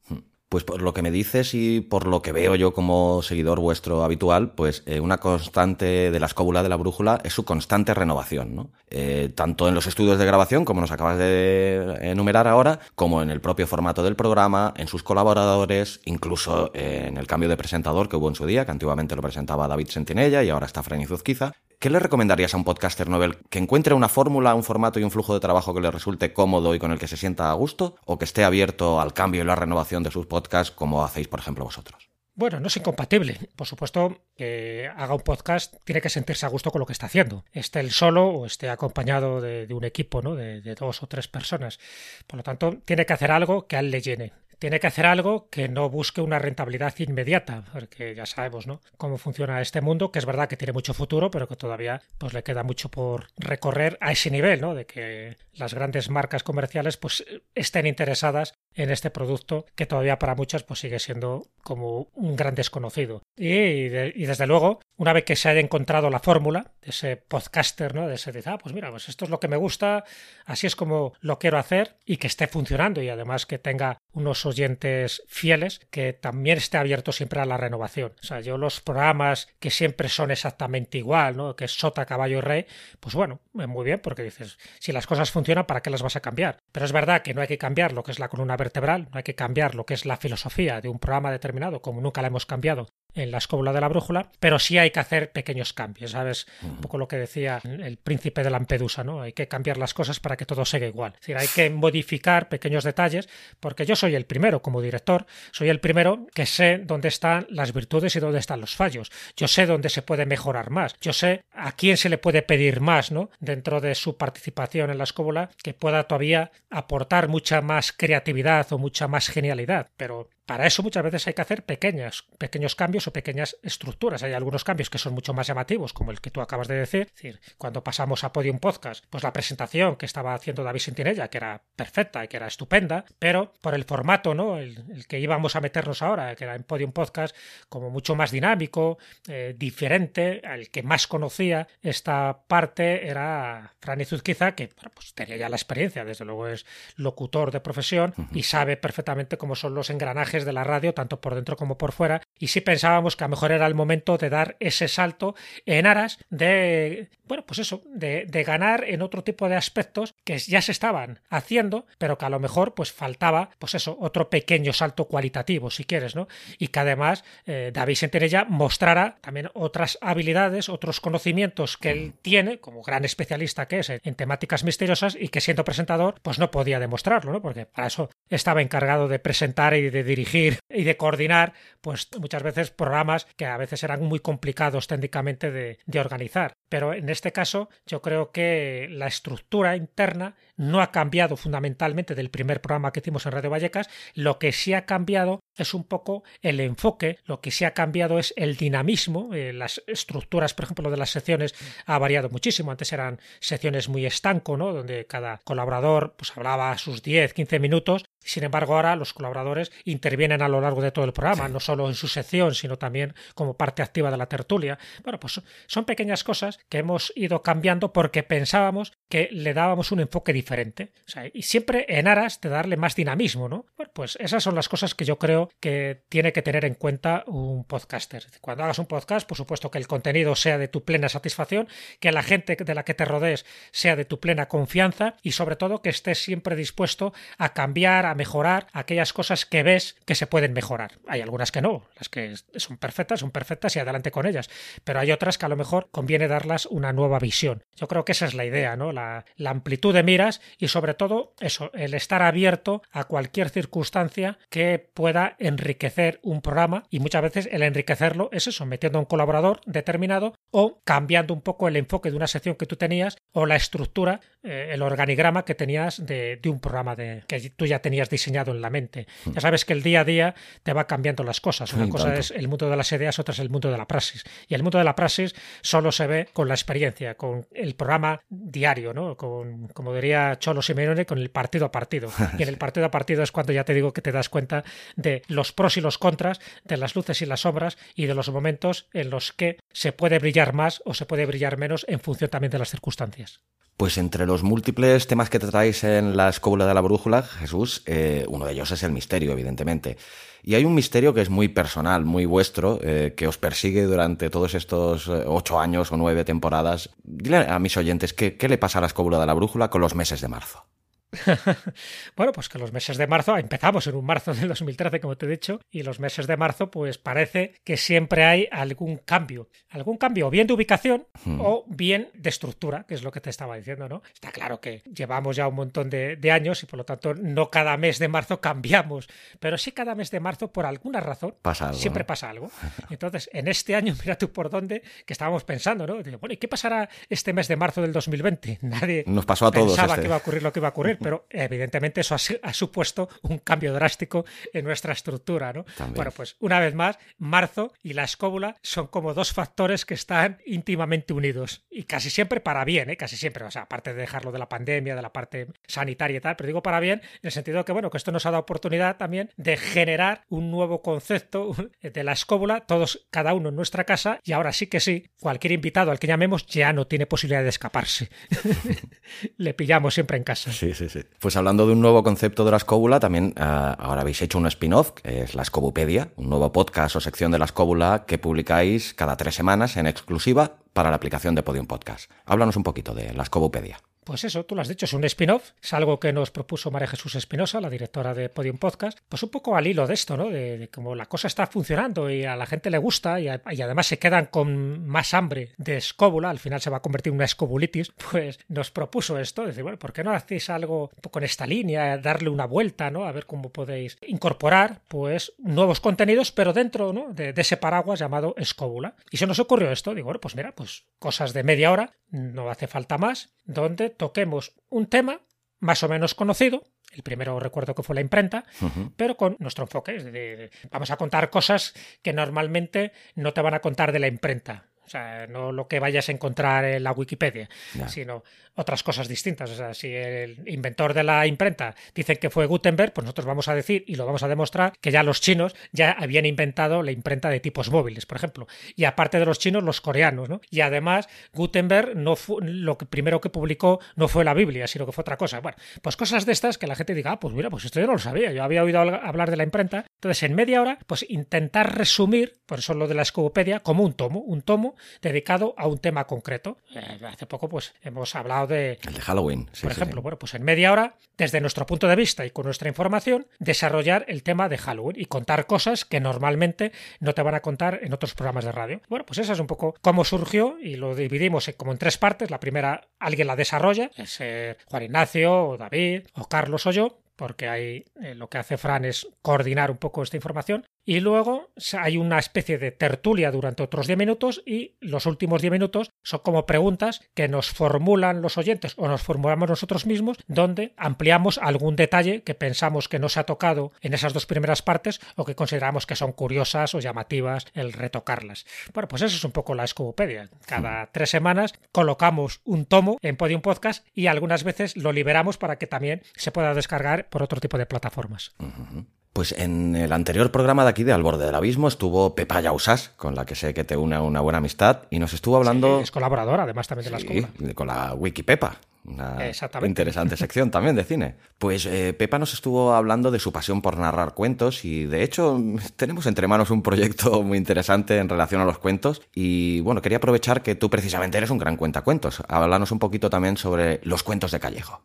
Pues por lo que me dices y por lo que veo yo como seguidor vuestro habitual, pues eh, una constante de la escóbula de la brújula es su constante renovación, ¿no? Eh, tanto en los estudios de grabación, como nos acabas de enumerar ahora, como en el propio formato del programa, en sus colaboradores, incluso eh, en el cambio de presentador que hubo en su día, que antiguamente lo presentaba David Sentinella y ahora está Fran Izuzquiza. ¿Qué le recomendarías a un podcaster novel? ¿Que encuentre una fórmula, un formato y un flujo de trabajo que le resulte cómodo y con el que se sienta a gusto? ¿O que esté abierto al cambio y la renovación de sus podcasts como hacéis, por ejemplo, vosotros? Bueno, no es incompatible. Por supuesto, que haga un podcast tiene que sentirse a gusto con lo que está haciendo. Esté él solo o esté acompañado de, un equipo, ¿no? De, de, dos o tres personas. Por lo tanto, tiene que hacer algo que a él le llene tiene que hacer algo que no busque una rentabilidad inmediata, porque ya sabemos, ¿no? Cómo funciona este mundo, que es verdad que tiene mucho futuro, pero que todavía pues le queda mucho por recorrer a ese nivel, ¿no? De que las grandes marcas comerciales pues estén interesadas en este producto que todavía para muchas pues sigue siendo como un gran desconocido. Y, y desde luego una vez que se haya encontrado la fórmula de ese podcaster, ¿no? De ese de, ah, pues mira, pues esto es lo que me gusta, así es como lo quiero hacer y que esté funcionando y además que tenga unos oyentes fieles, que también esté abierto siempre a la renovación. O sea, yo los programas que siempre son exactamente igual, ¿no? Que es Sota, Caballo y Rey, pues bueno, muy bien, porque dices, si las cosas funcionan, ¿para qué las vas a cambiar? Pero es verdad que no hay que cambiar lo que es la columna vertebral, no hay que cambiar lo que es la filosofía de un programa determinado, como nunca la hemos cambiado en la escóbula de la brújula, pero sí hay que hacer pequeños cambios, ¿sabes? Un poco lo que decía el príncipe de Lampedusa, ¿no? Hay que cambiar las cosas para que todo siga igual. Es decir, hay que modificar pequeños detalles, porque yo soy el primero como director, soy el primero que sé dónde están las virtudes y dónde están los fallos. Yo sé dónde se puede mejorar más. Yo sé a quién se le puede pedir más, ¿no? Dentro de su participación en la escóbula, que pueda todavía aportar mucha más creatividad o mucha más genialidad. Pero para eso muchas veces hay que hacer pequeñas, pequeños cambios o pequeñas estructuras. Hay algunos cambios que son mucho más llamativos, como el que tú acabas de decir. Es decir, cuando pasamos a Podium Podcast, pues la presentación que estaba haciendo David Sentinella, que era perfecta y que era estupenda, pero por el formato, ¿no? El, que íbamos a meternos ahora, que era en Podium Podcast, como mucho más dinámico, eh, diferente, el que más conocía esta parte era Fran Izuzquiza, que pues tenía ya la experiencia, desde luego es locutor de profesión y sabe perfectamente cómo son los engranajes de la radio, tanto por dentro como por fuera, y sí pensábamos que a lo mejor era el momento de dar ese salto en aras de, bueno, pues eso, de, ganar en otro tipo de aspectos que ya se estaban haciendo, pero que a lo mejor pues faltaba, pues eso, otro pequeño salto cualitativo, si quieres, ¿no? Y que además eh, David Sentinella mostrara también otras habilidades, otros conocimientos que él tiene, como gran especialista que es en, temáticas misteriosas, y que siendo presentador, pues no podía demostrarlo, ¿no? Porque para eso estaba encargado de presentar y de dirigir y de coordinar, pues muchas veces programas que a veces eran muy complicados técnicamente de, de organizar. Pero en este caso yo creo que la estructura interna no ha cambiado fundamentalmente del primer programa que hicimos en Radio Vallecas, lo que sí ha cambiado es un poco el enfoque, lo que sí ha cambiado es el dinamismo, eh, las estructuras, por ejemplo, de las secciones ha variado muchísimo, antes eran secciones muy estanco, ¿no? donde cada colaborador pues hablaba sus 10, 15 minutos, sin embargo ahora los colaboradores intervienen a lo largo de todo el programa, no solo en su sección, sino también como parte activa de la tertulia. Bueno, pues son pequeñas cosas que hemos ido cambiando porque pensábamos que le dábamos un enfoque diferente. y siempre en aras de darle más dinamismo, ¿no? Bueno, pues esas son las cosas que yo creo que tiene que tener en cuenta un podcaster. Cuando hagas un podcast, por supuesto que el contenido sea de tu plena satisfacción, que la gente de la que te rodees sea de tu plena confianza y sobre todo que estés siempre dispuesto a cambiar, a mejorar aquellas cosas que ves que se pueden mejorar. Hay algunas que no, las que son perfectas, son perfectas y adelante con ellas, pero hay otras que a lo mejor conviene darlas una nueva visión. Yo creo que esa es la idea, ¿no? La, la amplitud de miras y sobre todo eso, el estar abierto a cualquier circunstancia que pueda enriquecer un programa y muchas veces el enriquecerlo es eso, metiendo a un colaborador determinado o cambiando un poco el enfoque de una sección que tú tenías o la estructura, eh, el organigrama que tenías de, un programa de, que tú ya tenías diseñado en la mente. Hmm. Ya sabes que el día a día te va cambiando las cosas. Una cosa es el mundo de las ideas, otra es el mundo de la praxis. Y el mundo de la praxis solo se ve con la experiencia, con el programa diario, ¿no? Con, como diría Cholo Simeone, con el partido a partido. <laughs> Y en el partido a partido es cuando ya te digo que te das cuenta de los pros y los contras, de las luces y las sombras y de los momentos en los que se puede brillar más o se puede brillar menos en función también de las circunstancias. Pues entre los múltiples temas que te traéis en la escóbula de la brújula, Jesús, eh, uno de ellos es el misterio, evidentemente. Y hay un misterio que es muy personal, muy vuestro, eh, que os persigue durante todos estos eh, ocho años o nueve temporadas. Dile a mis oyentes, ¿qué, ¿qué le pasa a la escóbula de la brújula con los meses de marzo? <laughs> bueno, pues que los meses de marzo, empezamos en un marzo del 2013, como te he dicho, y los meses de marzo, pues parece que siempre hay algún cambio. Algún cambio, bien de ubicación hmm. o bien de estructura, que es lo que te estaba diciendo, ¿no? Está claro que llevamos ya un montón de, años y por lo tanto no cada mes de marzo cambiamos, pero sí cada mes de marzo, por alguna razón, siempre pasa algo. <laughs> Entonces, en este año, mira tú por dónde, que estábamos pensando, ¿no? bueno, ¿y qué pasará este mes de marzo del 2020? <laughs> Nadie Nos pasó a todos pensaba este. que iba a ocurrir lo que iba a ocurrir. Pero evidentemente eso ha, supuesto un cambio drástico en nuestra estructura, ¿no? Bueno, pues una vez más, marzo y la escóbula son como dos factores que están íntimamente unidos y casi siempre para bien, ¿eh? Casi siempre, o sea, aparte de dejarlo de la pandemia, de la parte sanitaria y tal, pero digo para bien en el sentido de que, bueno, que esto nos ha dado oportunidad también de generar un nuevo concepto <laughs> de la escóbula, todos, cada uno en nuestra casa, y ahora sí que sí, cualquier invitado al que llamemos ya no tiene posibilidad de escaparse. <laughs> Le pillamos siempre en casa. Sí, sí, Pues hablando de un nuevo concepto de la escóbula, también uh, ahora habéis hecho un spin-off, que es la Escobupedia, un nuevo podcast o sección de la escóbula que publicáis cada tres semanas en exclusiva para la aplicación de Podium Podcast. Háblanos un poquito de la Escobupedia. Pues eso, tú lo has dicho, es un spin-off, es algo que nos propuso María Jesús Espinosa, la directora de Podium Podcast, pues un poco al hilo de esto, ¿no? De, cómo la cosa está funcionando y a la gente le gusta y, además se quedan con más hambre de escóbula, al final se va a convertir en una escobulitis, <laughs> pues nos propuso esto, decir, bueno, ¿por qué no hacéis algo con esta línea, darle una vuelta, ¿no? A ver cómo podéis incorporar, pues, nuevos contenidos, pero dentro, ¿no? De, ese paraguas llamado escóbula. Y se nos ocurrió esto, digo, bueno, pues mira, pues cosas de media hora, no hace falta más, donde toquemos un tema más o menos conocido. El primero recuerdo que fue la imprenta, pero con nuestro enfoque. vamos a contar cosas que normalmente no te van a contar de la imprenta. O sea, no lo que vayas a encontrar en la Wikipedia, sino otras cosas distintas. O sea, si el inventor de la imprenta dice que fue Gutenberg, pues nosotros vamos a decir y lo vamos a demostrar que ya los chinos ya habían inventado la imprenta de tipos móviles, por ejemplo. Y aparte de los chinos, los coreanos, ¿no? Y además, Gutenberg no fue, lo que primero que publicó no fue la Biblia, sino que fue otra cosa. Bueno, pues cosas de estas que la gente diga, ah, pues mira, pues esto yo no lo sabía, yo había oído hablar de la imprenta. Entonces, en media hora, pues intentar resumir, por eso lo de la escobopedia, como un tomo, un tomo dedicado a un tema concreto. Eh, hace poco, pues hemos hablado de... El de Halloween. por ejemplo, bueno, pues en media hora, desde nuestro punto de vista y con nuestra información, desarrollar el tema de Halloween y contar cosas que normalmente no te van a contar en otros programas de radio. Bueno, pues esa es un poco cómo surgió y lo dividimos como en tres partes. La primera, alguien la desarrolla, es Juan Ignacio, o David, o Carlos o yo porque hay, eh, lo que hace Fran es coordinar un poco esta información y luego hay una especie de tertulia durante otros 10 minutos y los últimos 10 minutos son como preguntas que nos formulan los oyentes o nos formulamos nosotros mismos donde ampliamos algún detalle que pensamos que no se ha tocado en esas dos primeras partes o que consideramos que son curiosas o llamativas el retocarlas. Bueno, pues eso es un poco la escobopedia. Cada tres semanas colocamos un tomo en Podium Podcast y algunas veces lo liberamos para que también se pueda descargar por otro tipo de plataformas. Pues en el anterior programa de aquí de Al borde del abismo estuvo Pepa Yausas, con la que sé que te une una buena amistad, y nos estuvo hablando... es colaboradora, además, también de la escuela. con la Wikipepa. Una interesante <laughs> sección también de cine. Pues eh, Pepa nos estuvo hablando de su pasión por narrar cuentos y de hecho <laughs> tenemos entre manos un proyecto <laughs> muy interesante en relación a los cuentos y bueno, quería aprovechar que tú precisamente eres un gran cuentacuentos. Háblanos un poquito también sobre los cuentos de Callejo.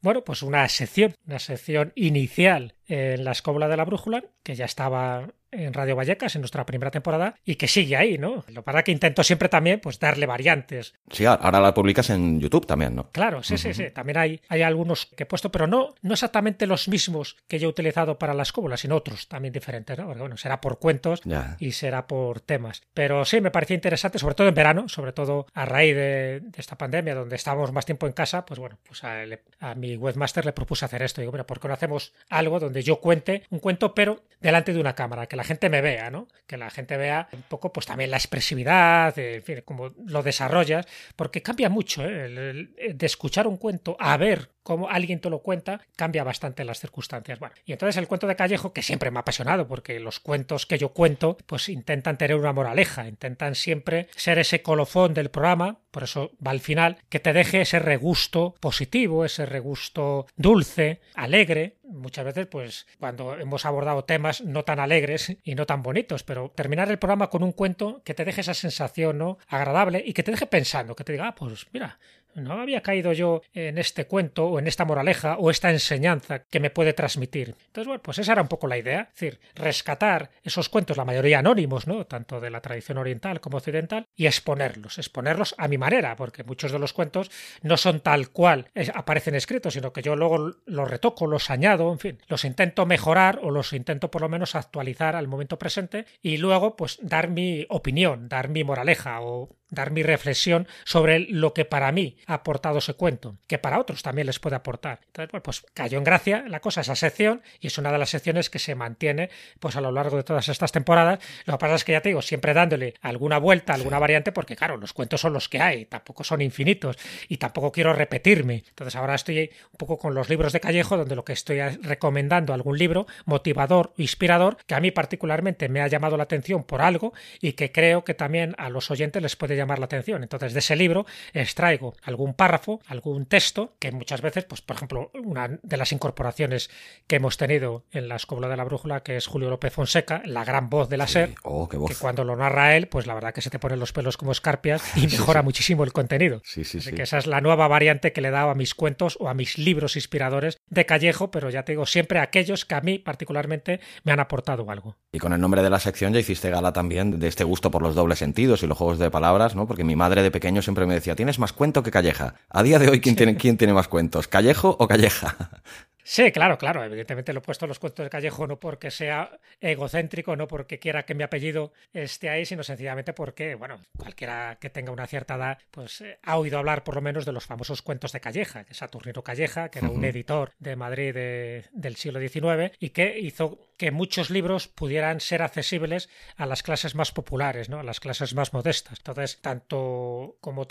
Bueno, pues una sección, una sección inicial en la escóbula de la brújula, que ya estaba en Radio Vallecas en nuestra primera temporada y que sigue ahí, ¿no? Lo para que intento siempre también pues darle variantes. Sí, ahora la publicas en YouTube también, ¿no? Claro, sí, sí, sí. También hay, hay algunos que he puesto, pero no, no exactamente los mismos que yo he utilizado para la escóbula, sino otros también diferentes, ¿no? Porque bueno, será por cuentos y será por temas. Pero sí, me parecía interesante, sobre todo en verano, sobre todo a raíz de, esta pandemia, donde estábamos más tiempo en casa, pues bueno, pues a, a mi webmaster le propuse hacer esto. Digo, mira, ¿por qué no hacemos algo donde yo cuente un cuento, pero delante de una cámara, que la gente me vea, ¿no? Que la gente vea un poco, pues también la expresividad, en fin, cómo lo desarrollas, porque cambia mucho, ¿eh? de escuchar un cuento a ver cómo alguien te lo cuenta, cambia bastante las circunstancias. Bueno, y entonces el cuento de Callejo, que siempre me ha apasionado, porque los cuentos que yo cuento, pues intentan tener una moraleja, intentan siempre ser ese colofón del programa, por eso va al final, que te deje ese regusto positivo, ese regusto dulce, alegre. Muchas veces, pues, cuando hemos abordado temas no tan alegres y no tan bonitos, pero terminar el programa con un cuento que te deje esa sensación, ¿no? Agradable y que te deje pensando, que te diga, ah, pues mira, no había caído yo en este cuento o en esta moraleja o esta enseñanza que me puede transmitir. Entonces, bueno, pues esa era un poco la idea, es decir, rescatar esos cuentos, la mayoría anónimos, ¿no? Tanto de la tradición oriental como occidental, y exponerlos, exponerlos a mi manera, porque muchos de los cuentos no son tal cual aparecen escritos, sino que yo luego los retoco, los añado, en fin, los intento mejorar o los intento por lo menos actualizar al momento presente y luego pues dar mi opinión, dar mi moraleja o dar mi reflexión sobre lo que para mí ha aportado ese cuento, que para otros también les puede aportar. Entonces, bueno, pues cayó en gracia la cosa, esa sección, y es una de las secciones que se mantiene pues a lo largo de todas estas temporadas. Lo que pasa es que ya te digo, siempre dándole alguna vuelta, alguna variante, porque claro, los cuentos son los que hay, tampoco son infinitos, y tampoco quiero repetirme. Entonces ahora estoy un poco con los libros de Callejo, donde lo que estoy recomendando algún libro motivador o inspirador que a mí particularmente me ha llamado la atención por algo y que creo que también a los oyentes les puede llamar la atención. Entonces, de ese libro extraigo algún párrafo, algún texto, que muchas veces, pues, por ejemplo, una de las incorporaciones que hemos tenido en la Escobla de la Brújula, que es Julio López Fonseca, la gran voz de la SER, oh, que cuando lo narra él, pues la verdad que se te ponen los pelos como escarpias y <laughs> mejora muchísimo el contenido. Sí, sí, Así que esa es la nueva variante que le he dado a mis cuentos o a mis libros inspiradores de Callejo, pero ya te digo, siempre aquellos que a mí particularmente me han aportado algo. Y con el nombre de la sección ya hiciste gala también de este gusto por los dobles sentidos y los juegos de palabras, ¿no? Porque mi madre de pequeño siempre me decía, tienes más cuento que Calleja. A día de hoy, ¿quién, tiene, ¿quién tiene más cuentos? ¿Callejo o Calleja? Sí, claro, claro. Evidentemente lo he puesto en los cuentos de Callejo no porque sea egocéntrico, no porque quiera que mi apellido esté ahí, sino sencillamente porque, bueno, cualquiera que tenga una cierta edad, pues eh, ha oído hablar por lo menos de los famosos cuentos de Calleja, que es Saturnino Calleja, que era un editor de Madrid del siglo XIX y que hizo que muchos libros pudieran ser accesibles a las clases más populares, ¿no? a las clases más modestas. Entonces, tanto como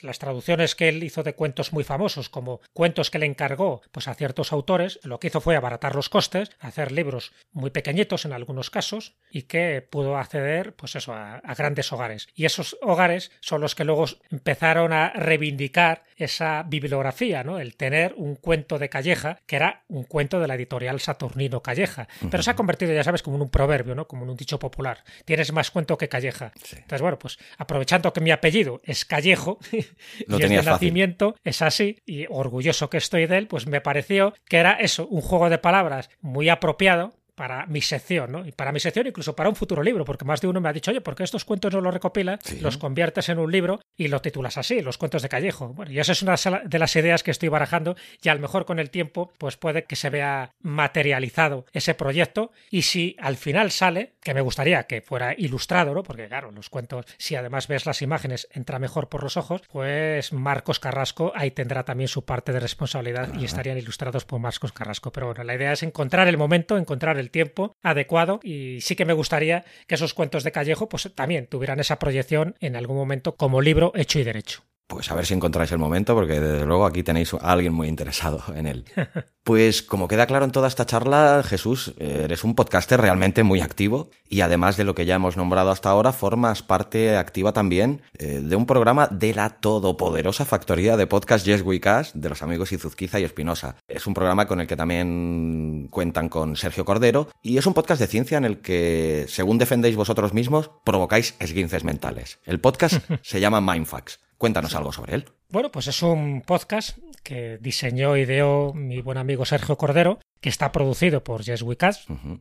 las traducciones que él hizo de cuentos muy famosos, como cuentos que le encargó pues, a ciertos autores, lo que hizo fue abaratar los costes, hacer libros muy pequeñitos en algunos casos, y que pudo acceder pues eso, a, a grandes hogares. Y esos hogares son los que luego empezaron a reivindicar esa bibliografía, ¿no? el tener un cuento de Calleja, que era un cuento de la editorial Saturnino Calleja. Pero se ha convertido, ya sabes, como en un proverbio, ¿no? Como en un dicho popular. Tienes más cuento que Calleja. Entonces, bueno, pues aprovechando que mi apellido es Callejo <laughs> y es de nacimiento, es así, y orgulloso que estoy de él, pues me pareció que era eso, un juego de palabras muy apropiado para mi sección, ¿no? Y para mi sección, incluso para un futuro libro, porque más de uno me ha dicho, oye, ¿por qué estos cuentos no los recopilas, los conviertes en un libro y lo titulas así, los cuentos de Callejo? Bueno, y esa es una de las ideas que estoy barajando y a lo mejor con el tiempo, pues puede que se vea materializado ese proyecto y si al final sale, que me gustaría que fuera ilustrado, ¿no? Porque claro, los cuentos, si además ves las imágenes, entra mejor por los ojos, pues Marcos Carrasco ahí tendrá también su parte de responsabilidad y estarían ilustrados por Marcos Carrasco. Pero bueno, la idea es encontrar el momento, encontrar el tiempo adecuado y sí que me gustaría que esos cuentos de Callejo pues también tuvieran esa proyección en algún momento como libro hecho y derecho. Pues a ver si encontráis el momento, porque desde luego aquí tenéis a alguien muy interesado en él. <laughs> Pues como queda claro en toda esta charla, Jesús, eres un podcaster realmente muy activo y además de lo que ya hemos nombrado hasta ahora, formas parte activa también eh, de un programa de la todopoderosa factoría de podcast Yes We de los amigos Izuzquiza y Espinosa. Es un programa con el que también cuentan con Sergio Cordero y es un podcast de ciencia en el que, según defendéis vosotros mismos, provocáis esguinces mentales. El podcast <laughs> se llama Mindfax. Cuéntanos algo sobre él. Bueno, pues es un podcast que diseñó y ideó mi buen amigo Sergio Cordero que está producido por Yes We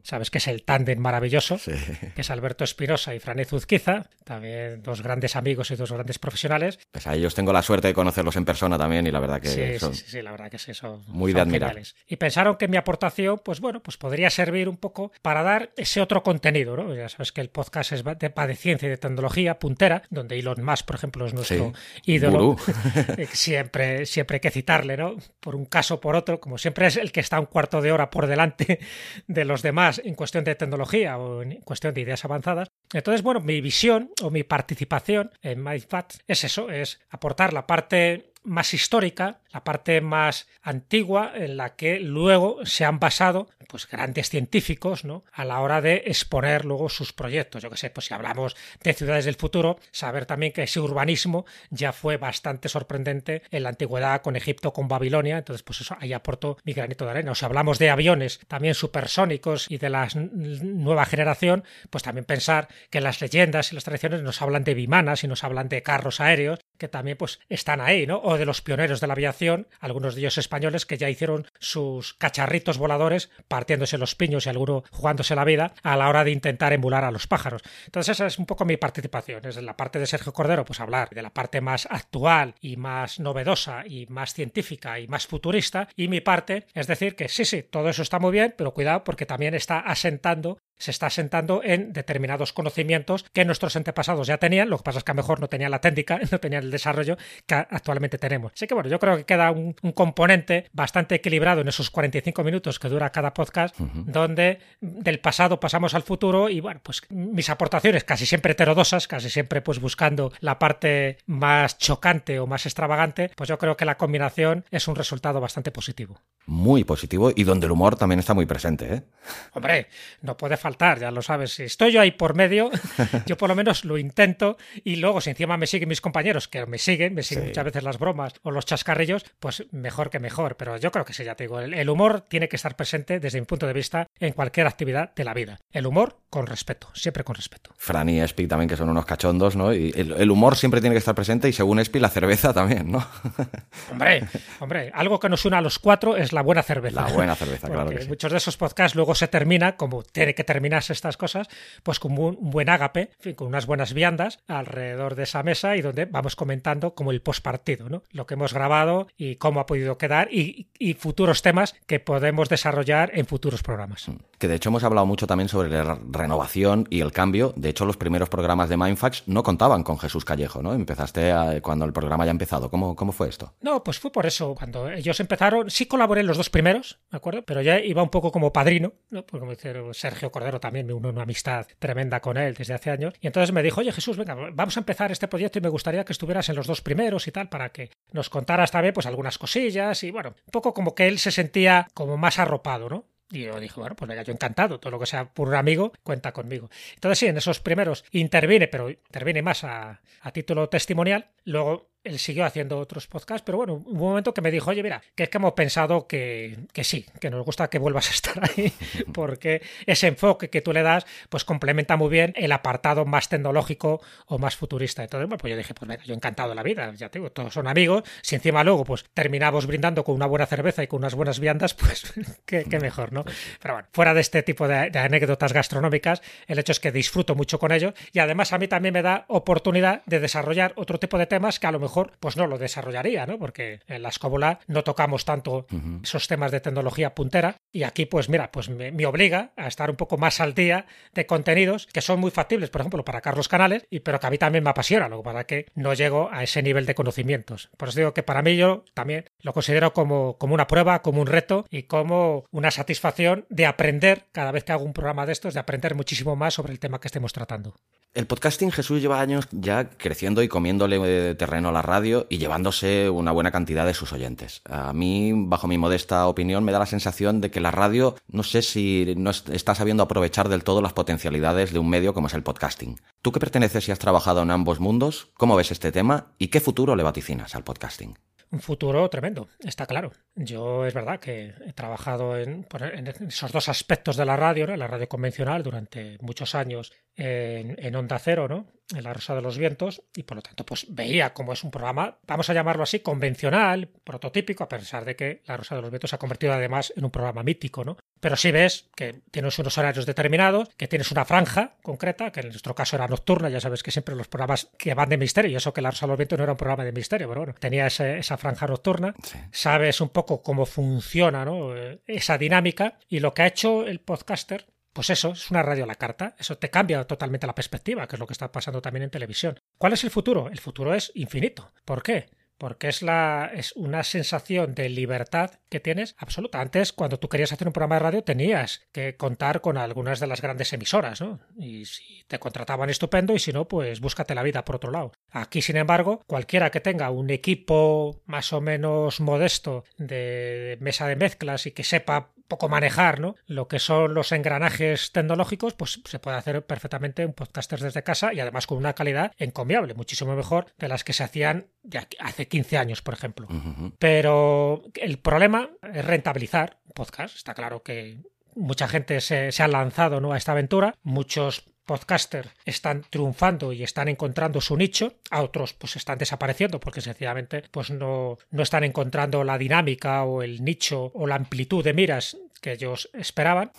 sabes que es el tándem maravilloso, que es Alberto Espinosa y Franez Uzquiza, también dos grandes amigos y dos grandes profesionales. Pues a ellos tengo la suerte de conocerlos en persona también y la verdad que sí, son sí, sí, la verdad que sí, son muy de admirar. Y pensaron que mi aportación, pues bueno, pues podría servir un poco para dar ese otro contenido, ¿no? Ya sabes que el podcast es de, de ciencia y de tecnología puntera, donde Elon Musk, por ejemplo, es nuestro ídolo. <laughs> siempre, siempre hay que citarle, ¿no? Por un caso o por otro, como siempre es el que está un cuarto de hora por delante <laughs> de los demás en cuestión de tecnología o en cuestión de ideas avanzadas. Entonces, bueno, mi visión o mi participación en MyFat es eso, es aportar la parte más histórica, la parte más antigua en la que luego se han basado pues grandes científicos ¿no? a la hora de exponer luego sus proyectos. Yo que sé, pues si hablamos de ciudades del futuro, saber también que ese urbanismo ya fue bastante sorprendente en la antigüedad con Egipto, con Babilonia, entonces pues eso ahí aporto mi granito de arena. O si hablamos de aviones también supersónicos y de la nueva generación, pues también pensar que las leyendas y las tradiciones nos hablan de bimanas y nos hablan de carros aéreos que también pues están ahí, ¿no? O de los pioneros de la aviación, algunos de ellos españoles que ya hicieron sus cacharritos voladores partiéndose los piños y alguno jugándose la vida a la hora de intentar emular a los pájaros. Entonces esa es un poco mi participación, es la parte de Sergio Cordero, pues hablar de la parte más actual y más novedosa y más científica y más futurista y mi parte es decir que sí, sí, todo eso está muy bien, pero cuidado porque también está asentando se está sentando en determinados conocimientos que nuestros antepasados ya tenían, lo que pasa es que a lo mejor no tenían la técnica, <laughs> no tenían el desarrollo que actualmente tenemos. Así que bueno, yo creo que queda un, componente bastante equilibrado en esos 45 minutos que dura cada podcast, donde del pasado pasamos al futuro y bueno, pues mis aportaciones casi siempre heterodosas, casi siempre pues buscando la parte más chocante o más extravagante, pues yo creo que la combinación es un resultado bastante positivo. Muy positivo y donde el humor también está muy presente, ¿eh? Hombre, no puede faltar, ya lo sabes. Si estoy yo ahí por medio, <laughs> yo por lo menos lo intento y luego si encima me siguen mis compañeros, que me siguen, me siguen muchas veces las bromas o los chascarrillos, pues mejor que mejor. Pero yo creo que sí, ya te digo, el, humor tiene que estar presente desde mi punto de vista en cualquier actividad de la vida. El humor con respeto, siempre con respeto. Fran y Espi también, que son unos cachondos, ¿no? Y el, humor siempre tiene que estar presente y según Espi, la cerveza también, ¿no? <laughs> hombre, hombre, algo que nos une a los cuatro es la buena cerveza. La buena cerveza, <laughs> claro que sí. Muchos de esos podcasts luego se termina, como tiene que terminarse estas cosas, pues con un, buen ágape, con unas buenas viandas alrededor de esa mesa y donde vamos comentando como el postpartido, ¿no? Lo que hemos grabado y cómo ha podido quedar y, futuros temas que podemos desarrollar en futuros programas. Que de hecho hemos hablado mucho también sobre la renovación y el cambio. De hecho, los primeros programas de Mindfax no contaban con Jesús Callejo, ¿no? Empezaste cuando el programa ya ha empezado. ¿Cómo, ¿Cómo fue esto? No, pues fue por eso. Cuando ellos empezaron, sí colaboré en los dos primeros, ¿de acuerdo? Pero ya iba un poco como padrino, ¿no? Porque como dice Sergio Cordero también me unió una amistad tremenda con él desde hace años. Y entonces me dijo, oye Jesús, venga, vamos a empezar este proyecto y me gustaría que estuvieras en los dos primeros y tal, para que nos contaras también pues algunas cosillas y bueno, un poco como que él se sentía como más arropado, ¿no? Y yo dije, bueno, pues venga, yo encantado, todo lo que sea por un amigo, cuenta conmigo. Entonces sí, en esos primeros intervine, pero intervine más a, a título testimonial. Luego él siguió haciendo otros podcasts, pero bueno, hubo un momento que me dijo, oye, mira, que es que hemos pensado que, que, sí, que nos gusta que vuelvas a estar ahí, <laughs> porque ese enfoque que tú le das, pues complementa muy bien el apartado más tecnológico o más futurista. Entonces, bueno, pues yo dije, pues venga, yo encantado de la vida, ya te digo, todos son amigos, si encima luego, pues terminamos brindando con una buena cerveza y con unas buenas viandas, pues <laughs> qué, mejor, ¿no? Pero bueno, fuera de este tipo de, de anécdotas gastronómicas, el hecho es que disfruto mucho con ellos y además a mí también me da oportunidad de desarrollar otro tipo de temas que a lo mejor pues no lo desarrollaría, ¿no? Porque en la escóbula no tocamos tanto esos temas de tecnología puntera y aquí pues mira, pues me, obliga a estar un poco más al día de contenidos que son muy factibles, por ejemplo, para Carlos Canales, y pero que a mí también me apasiona, lo para que no llego a ese nivel de conocimientos. Por eso digo que para mí yo también lo considero como, como una prueba, como un reto y como una satisfacción de aprender cada vez que hago un programa de estos, de aprender muchísimo más sobre el tema que estemos tratando. El podcasting Jesús lleva años ya creciendo y comiéndole eh, terreno a la radio y llevándose una buena cantidad de sus oyentes. A mí, bajo mi modesta opinión, me da la sensación de que la radio no sé si no está sabiendo aprovechar del todo las potencialidades de un medio como es el podcasting. Tú que perteneces y has trabajado en ambos mundos, ¿cómo ves este tema y qué futuro le vaticinas al podcasting? un futuro tremendo, está claro. Yo es verdad que he trabajado en, esos dos aspectos de la radio, ¿no? la radio convencional durante muchos años en, en, Onda Cero, ¿no? en La Rosa de los Vientos, y por lo tanto pues veía como es un programa, vamos a llamarlo así, convencional, prototípico, a pesar de que La Rosa de los Vientos se ha convertido además en un programa mítico, ¿no? Pero sí ves que tienes unos horarios determinados, que tienes una franja concreta, que en nuestro caso era nocturna, ya sabes que siempre los programas que van de misterio, y eso que La Rosa de los Vientos no era un programa de misterio, pero bueno, tenía esa franja nocturna, sabes un poco cómo funciona ¿no? esa dinámica, y lo que ha hecho el podcaster pues eso, es una radio a la carta, eso te cambia totalmente la perspectiva, que es lo que está pasando también en televisión. ¿Cuál es el futuro? El futuro es infinito. ¿Por qué? Porque es, la, es una sensación de libertad que tienes absoluta. Antes, cuando tú querías hacer un programa de radio, tenías que contar con algunas de las grandes emisoras, ¿no? Y si te contrataban, estupendo, y si no, pues búscate la vida por otro lado. Aquí, sin embargo, cualquiera que tenga un equipo más o menos modesto de mesa de mezclas y que sepa poco manejar ¿no? lo que son los engranajes tecnológicos, pues se puede hacer perfectamente un podcaster desde casa y además con una calidad encomiable, muchísimo mejor de las que se hacían hace 15 años, por ejemplo. Pero el problema es rentabilizar un podcast. Está claro que mucha gente se, se ha lanzado ¿no? a esta aventura, muchos podcasters están triunfando y están encontrando su nicho, a otros pues están desapareciendo porque sencillamente pues no, no están encontrando la dinámica o el nicho o la amplitud de miras que ellos esperaban.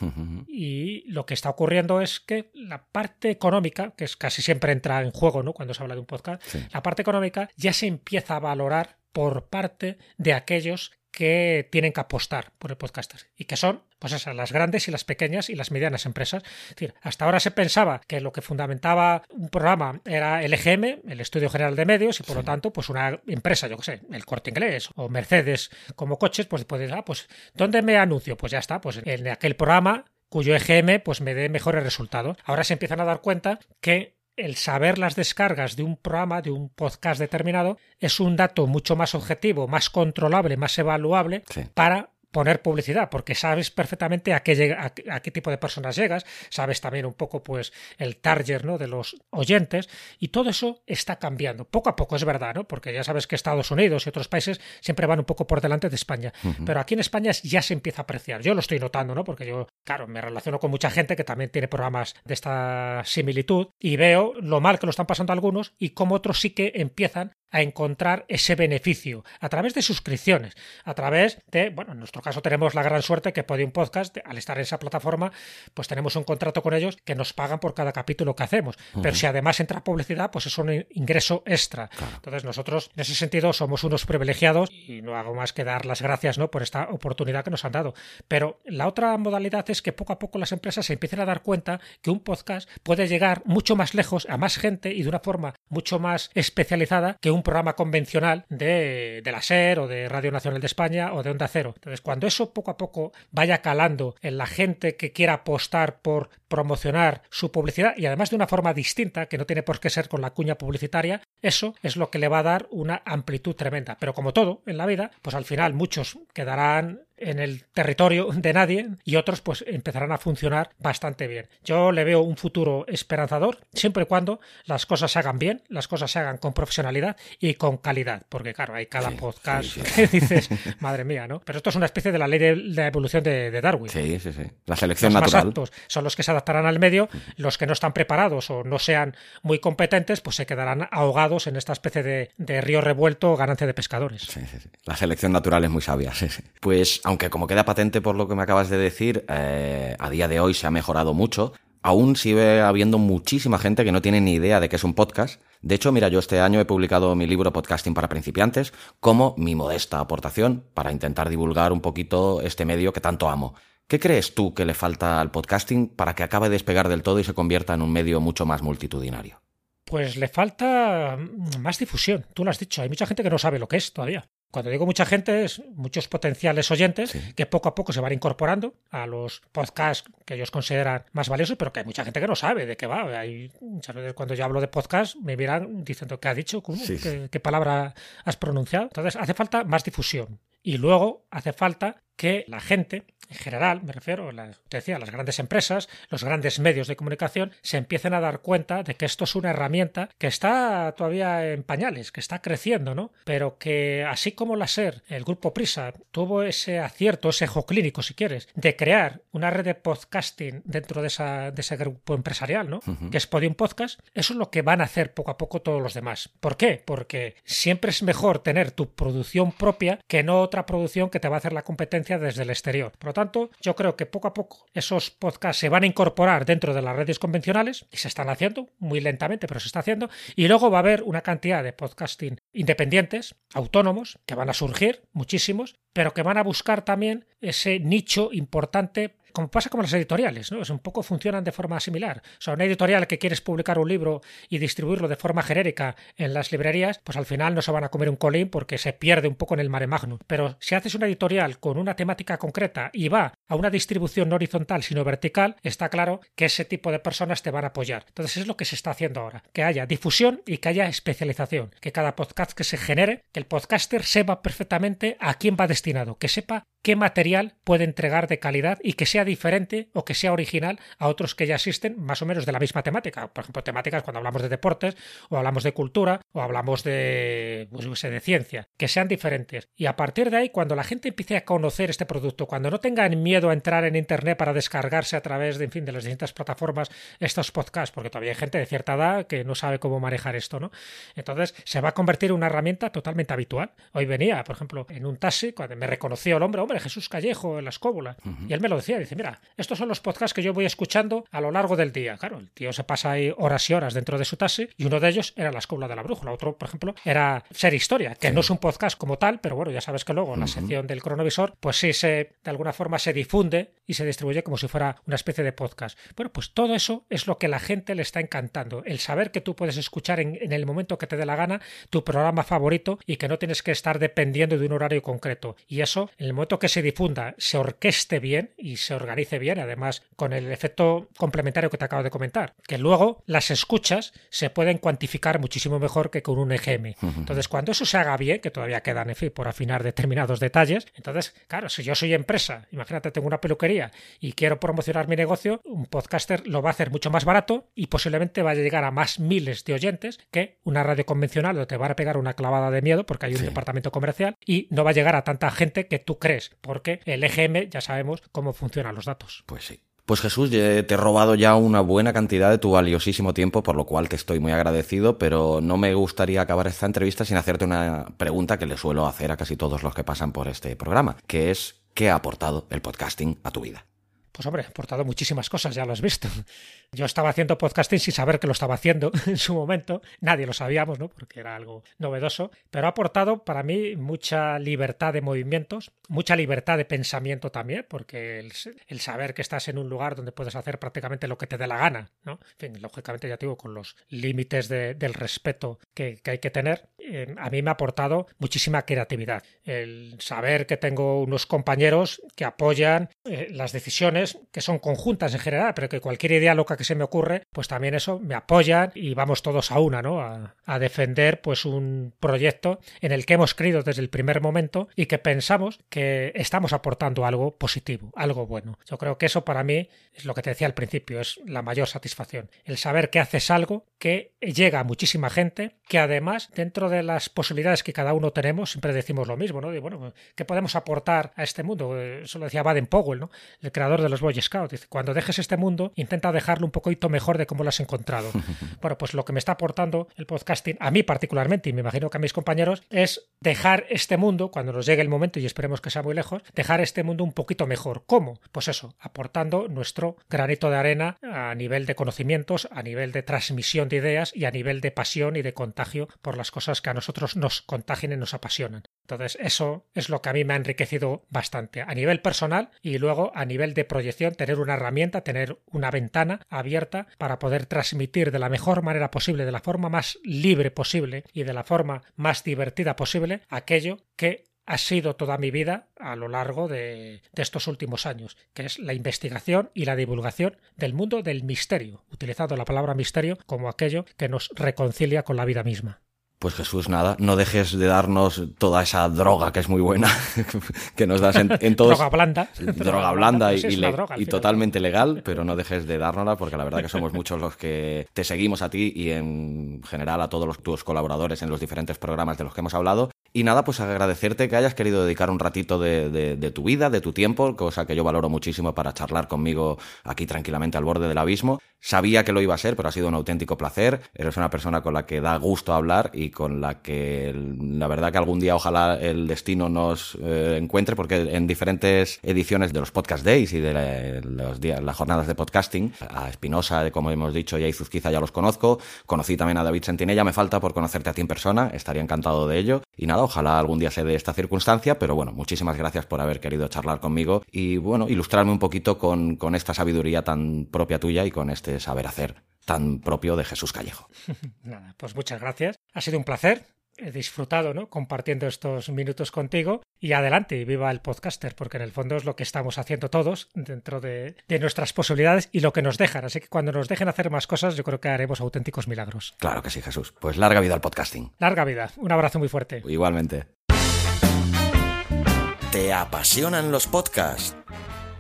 Y lo que está ocurriendo es que la parte económica, que es casi siempre entra en juego ¿no? cuando se habla de un podcast, la parte económica ya se empieza a valorar por parte de aquellos que tienen que apostar por el podcaster y que son pues esas, las grandes y las pequeñas y las medianas empresas. Es decir, hasta ahora se pensaba que lo que fundamentaba un programa era el EGM, el Estudio General de Medios, y por lo tanto, pues una empresa, yo qué sé, el Corte Inglés o Mercedes como coches, pues puede ah, pues ¿dónde me anuncio? Pues ya está, pues en aquel programa cuyo EGM pues me dé mejores resultados. Ahora se empiezan a dar cuenta que el saber las descargas de un programa, de un podcast determinado, es un dato mucho más objetivo, más controlable, más evaluable para poner publicidad, porque sabes perfectamente a qué, a, qué tipo de personas llegas, sabes también un poco pues el target ¿no? de los oyentes y todo eso está cambiando. Poco a poco es verdad, ¿no? porque ya sabes que Estados Unidos y otros países siempre van un poco por delante de España, pero aquí en España ya se empieza a apreciar. Yo lo estoy notando, ¿no? porque yo, claro, me relaciono con mucha gente que también tiene programas de esta similitud y veo lo mal que lo están pasando algunos y cómo otros sí que empiezan a encontrar ese beneficio a través de suscripciones, a través de, bueno, en nuestro caso tenemos la gran suerte que un Podcast, al estar en esa plataforma, pues tenemos un contrato con ellos que nos pagan por cada capítulo que hacemos. Pero si además entra publicidad, pues es un ingreso extra. Entonces nosotros, en ese sentido, somos unos privilegiados y no hago más que dar las gracias ¿no? por esta oportunidad que nos han dado. Pero la otra modalidad es que poco a poco las empresas se empiecen a dar cuenta que un podcast puede llegar mucho más lejos a más gente y de una forma mucho más especializada que un un programa convencional de, de la SER o de Radio Nacional de España o de Onda Cero. Entonces, cuando eso poco a poco vaya calando en la gente que quiera apostar por promocionar su publicidad y además de una forma distinta, que no tiene por qué ser con la cuña publicitaria, eso es lo que le va a dar una amplitud tremenda. Pero como todo en la vida, pues al final muchos quedarán en el territorio de nadie y otros pues empezarán a funcionar bastante bien. Yo le veo un futuro esperanzador siempre y cuando las cosas se hagan bien, las cosas se hagan con profesionalidad y con calidad, porque claro, hay cada podcast que <laughs> dices, madre mía, ¿no? Pero esto es una especie de la ley de la evolución de, Darwin. Sí, sí, sí. La selección los natural. Más son los que se adaptarán al medio, los que no están preparados o no sean muy competentes, pues se quedarán ahogados en esta especie de, de río revuelto ganancia de pescadores. Sí, sí, sí. La selección natural es muy sabia. Pues aunque como queda patente por lo que me acabas de decir, eh, a día de hoy se ha mejorado mucho. Aún sigue habiendo muchísima gente que no tiene ni idea de qué es un podcast. De hecho, mira, yo este año he publicado mi libro Podcasting para principiantes como mi modesta aportación para intentar divulgar un poquito este medio que tanto amo. ¿Qué crees tú que le falta al podcasting para que acabe de despegar del todo y se convierta en un medio mucho más multitudinario? Pues le falta más difusión. Tú lo has dicho, hay mucha gente que no sabe lo que es todavía. Cuando digo mucha gente, es muchos potenciales oyentes que poco a poco se van incorporando a los podcasts que ellos consideran más valiosos, pero que hay mucha gente que no sabe de qué va. Hay, muchas veces cuando yo hablo de podcast me miran diciendo qué ha dicho, ¿Qué, qué palabra has pronunciado. Entonces hace falta más difusión. Y luego hace falta que la gente, en general, me refiero, la, te decía, las grandes empresas, los grandes medios de comunicación, se empiecen a dar cuenta de que esto es una herramienta que está todavía en pañales, que está creciendo, ¿no? Pero que así como la SER, el grupo Prisa, tuvo ese acierto, ese ejo clínico, si quieres, de crear una red de podcasting dentro de, esa, de ese grupo empresarial, ¿no? Que es Podium Podcast, eso es lo que van a hacer poco a poco todos los demás. ¿Por qué? Porque siempre es mejor tener tu producción propia que no otra producción que te va a hacer la competencia desde el exterior. Por lo tanto, yo creo que poco a poco esos podcasts se van a incorporar dentro de las redes convencionales y se están haciendo muy lentamente, pero se está haciendo. Y luego va a haber una cantidad de podcasting independientes, autónomos, que van a surgir, muchísimos, pero que van a buscar también ese nicho importante como pasa con las editoriales, ¿no? Es un poco funcionan de forma similar. O sea, una editorial que quieres publicar un libro y distribuirlo de forma genérica en las librerías, pues al final no se van a comer un colín porque se pierde un poco en el mare magnum. Pero si haces una editorial con una temática concreta y va a una distribución no horizontal sino vertical, está claro que ese tipo de personas te van a apoyar. Entonces es lo que se está haciendo ahora, que haya difusión y que haya especialización, que cada podcast que se genere, que el podcaster sepa perfectamente a quién va destinado, que sepa qué material puede entregar de calidad y que sea diferente o que sea original a otros que ya existen más o menos de la misma temática. Por ejemplo, temáticas cuando hablamos de deportes o hablamos de cultura o hablamos de, pues, de ciencia, que sean diferentes. Y a partir de ahí, cuando la gente empiece a conocer este producto, cuando no tengan miedo a entrar en Internet para descargarse a través de, en fin, de las distintas plataformas estos podcasts, porque todavía hay gente de cierta edad que no sabe cómo manejar esto, ¿no? Entonces se va a convertir en una herramienta totalmente habitual. Hoy venía, por ejemplo, en un taxi, cuando me reconoció el hombre, hombre, de Jesús Callejo, en la escóbula. Y él me lo decía, dice, mira, estos son los podcasts que yo voy escuchando a lo largo del día. Claro, el tío se pasa ahí horas y horas dentro de su taxi y uno de ellos era la escóbula de la brújula. Otro, por ejemplo, era Ser Historia, que no es un podcast como tal, pero bueno, ya sabes que luego en la sección del cronovisor, pues sí se, de alguna forma se difunde y se distribuye como si fuera una especie de podcast. Bueno, pues todo eso es lo que la gente le está encantando. El saber que tú puedes escuchar en, en el momento que te dé la gana tu programa favorito y que no tienes que estar dependiendo de un horario concreto. Y eso, en el momento que se difunda, se orqueste bien y se organice bien, además con el efecto complementario que te acabo de comentar, que luego las escuchas se pueden cuantificar muchísimo mejor que con un EGM. Entonces, cuando eso se haga bien, que todavía quedan, en fin, por afinar determinados detalles, entonces, claro, si yo soy empresa, imagínate, tengo una peluquería y quiero promocionar mi negocio, un podcaster lo va a hacer mucho más barato y posiblemente vaya a llegar a más miles de oyentes que una radio convencional donde te va a pegar una clavada de miedo porque hay un departamento comercial y no va a llegar a tanta gente que tú crees, porque el EGM ya sabemos cómo funcionan los datos. Pues sí. Pues Jesús, te he robado ya una buena cantidad de tu valiosísimo tiempo, por lo cual te estoy muy agradecido, pero no me gustaría acabar esta entrevista sin hacerte una pregunta que le suelo hacer a casi todos los que pasan por este programa, que es ¿qué ha aportado el podcasting a tu vida? Pues hombre, ha aportado muchísimas cosas, ya lo has visto. Yo estaba haciendo podcasting sin saber que lo estaba haciendo <laughs> en su momento. Nadie lo sabíamos, ¿no? Porque era algo novedoso. Pero ha aportado para mí mucha libertad de movimientos, mucha libertad de pensamiento también, porque el, saber que estás en un lugar donde puedes hacer prácticamente lo que te dé la gana, ¿no? En fin, lógicamente ya te digo, con los límites del respeto que, hay que tener, eh, a mí me ha aportado muchísima creatividad. El saber que tengo unos compañeros que apoyan eh, las decisiones, que son conjuntas en general, pero que cualquier idea loca que se me ocurre, pues también eso me apoyan y vamos todos a una, ¿no? A, defender pues un proyecto en el que hemos creído desde el primer momento y que pensamos que estamos aportando algo positivo, algo bueno. Yo creo que eso para mí es lo que te decía al principio, es la mayor satisfacción. El saber que haces algo que llega a muchísima gente, que además dentro de las posibilidades que cada uno tenemos, siempre decimos lo mismo, ¿no? Y bueno, ¿qué podemos aportar a este mundo? Eso lo decía Baden Powell, ¿no? El creador de los Boy Scouts. Dice, cuando dejes este mundo, intenta dejarlo un poquito mejor de cómo lo has encontrado. <laughs> bueno, pues lo que me está aportando el podcasting, a mí particularmente, y me imagino que a mis compañeros, es dejar este mundo, cuando nos llegue el momento, y esperemos que sea muy lejos, dejar este mundo un poquito mejor. ¿Cómo? Pues eso, aportando nuestro granito de arena a nivel de conocimientos, a nivel de transmisión de ideas y a nivel de pasión y de contagio por las cosas que a nosotros nos contagian y nos apasionan. Entonces, eso es lo que a mí me ha enriquecido bastante a nivel personal y luego a nivel de tener una herramienta, tener una ventana abierta para poder transmitir de la mejor manera posible, de la forma más libre posible y de la forma más divertida posible aquello que ha sido toda mi vida a lo largo de, de, estos últimos años, que es la investigación y la divulgación del mundo del misterio, utilizando la palabra misterio como aquello que nos reconcilia con la vida misma. Pues Jesús, nada, no dejes de darnos toda esa droga que es muy buena, <laughs> que nos das en, todos. droga blanda. Droga blanda y, y, totalmente legal, pero no dejes de dárnosla porque la verdad que somos muchos los que te seguimos a ti y en general a todos los, tus colaboradores en los diferentes programas de los que hemos hablado. Y nada, pues agradecerte que hayas querido dedicar un ratito de, de tu vida, de tu tiempo, cosa que yo valoro muchísimo para charlar conmigo aquí tranquilamente al borde del abismo. Sabía que lo iba a ser, pero ha sido un auténtico placer. Eres una persona con la que da gusto hablar y con la que la verdad que algún día ojalá el destino nos eh, encuentre, porque en diferentes ediciones de los Podcast Days y de los días, las jornadas de podcasting, a Espinosa, como hemos dicho, y a Izuzquiza ya los conozco. Conocí también a David Sentinella, me falta por conocerte a ti en persona, estaría encantado de ello. Y nada, ojalá algún día se dé esta circunstancia, pero bueno, muchísimas gracias por haber querido charlar conmigo y bueno, ilustrarme un poquito con, esta sabiduría tan propia tuya y con este saber hacer tan propio de Jesús Callejo. <laughs> Nada, pues muchas gracias. Ha sido un placer. He disfrutado, ¿no? Compartiendo estos minutos contigo. Y adelante, viva el podcaster, porque en el fondo es lo que estamos haciendo todos dentro de, de, nuestras posibilidades y lo que nos dejan. Así que cuando nos dejen hacer más cosas, yo creo que haremos auténticos milagros. Claro que sí, Jesús. Pues larga vida al podcasting. Larga vida. Un abrazo muy fuerte. Igualmente. ¿Te apasionan los podcasts?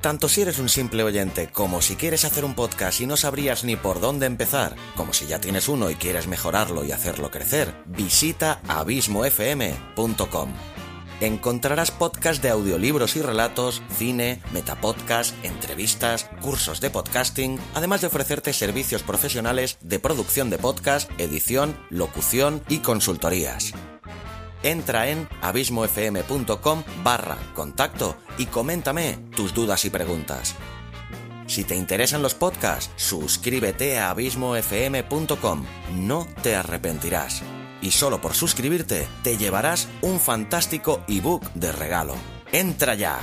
Tanto si eres un simple oyente como si quieres hacer un podcast y no sabrías ni por dónde empezar, como si ya tienes uno y quieres mejorarlo y hacerlo crecer, visita abismofm.com. Encontrarás podcasts de audiolibros y relatos, cine, metapodcast, entrevistas, cursos de podcasting, además de ofrecerte servicios profesionales de producción de podcast, edición, locución y consultorías. Entra en abismofm.com barra contacto y coméntame tus dudas y preguntas. Si te interesan los podcasts, suscríbete a abismofm.com. No te arrepentirás. Y solo por suscribirte te llevarás un fantástico ebook de regalo. ¡Entra ya!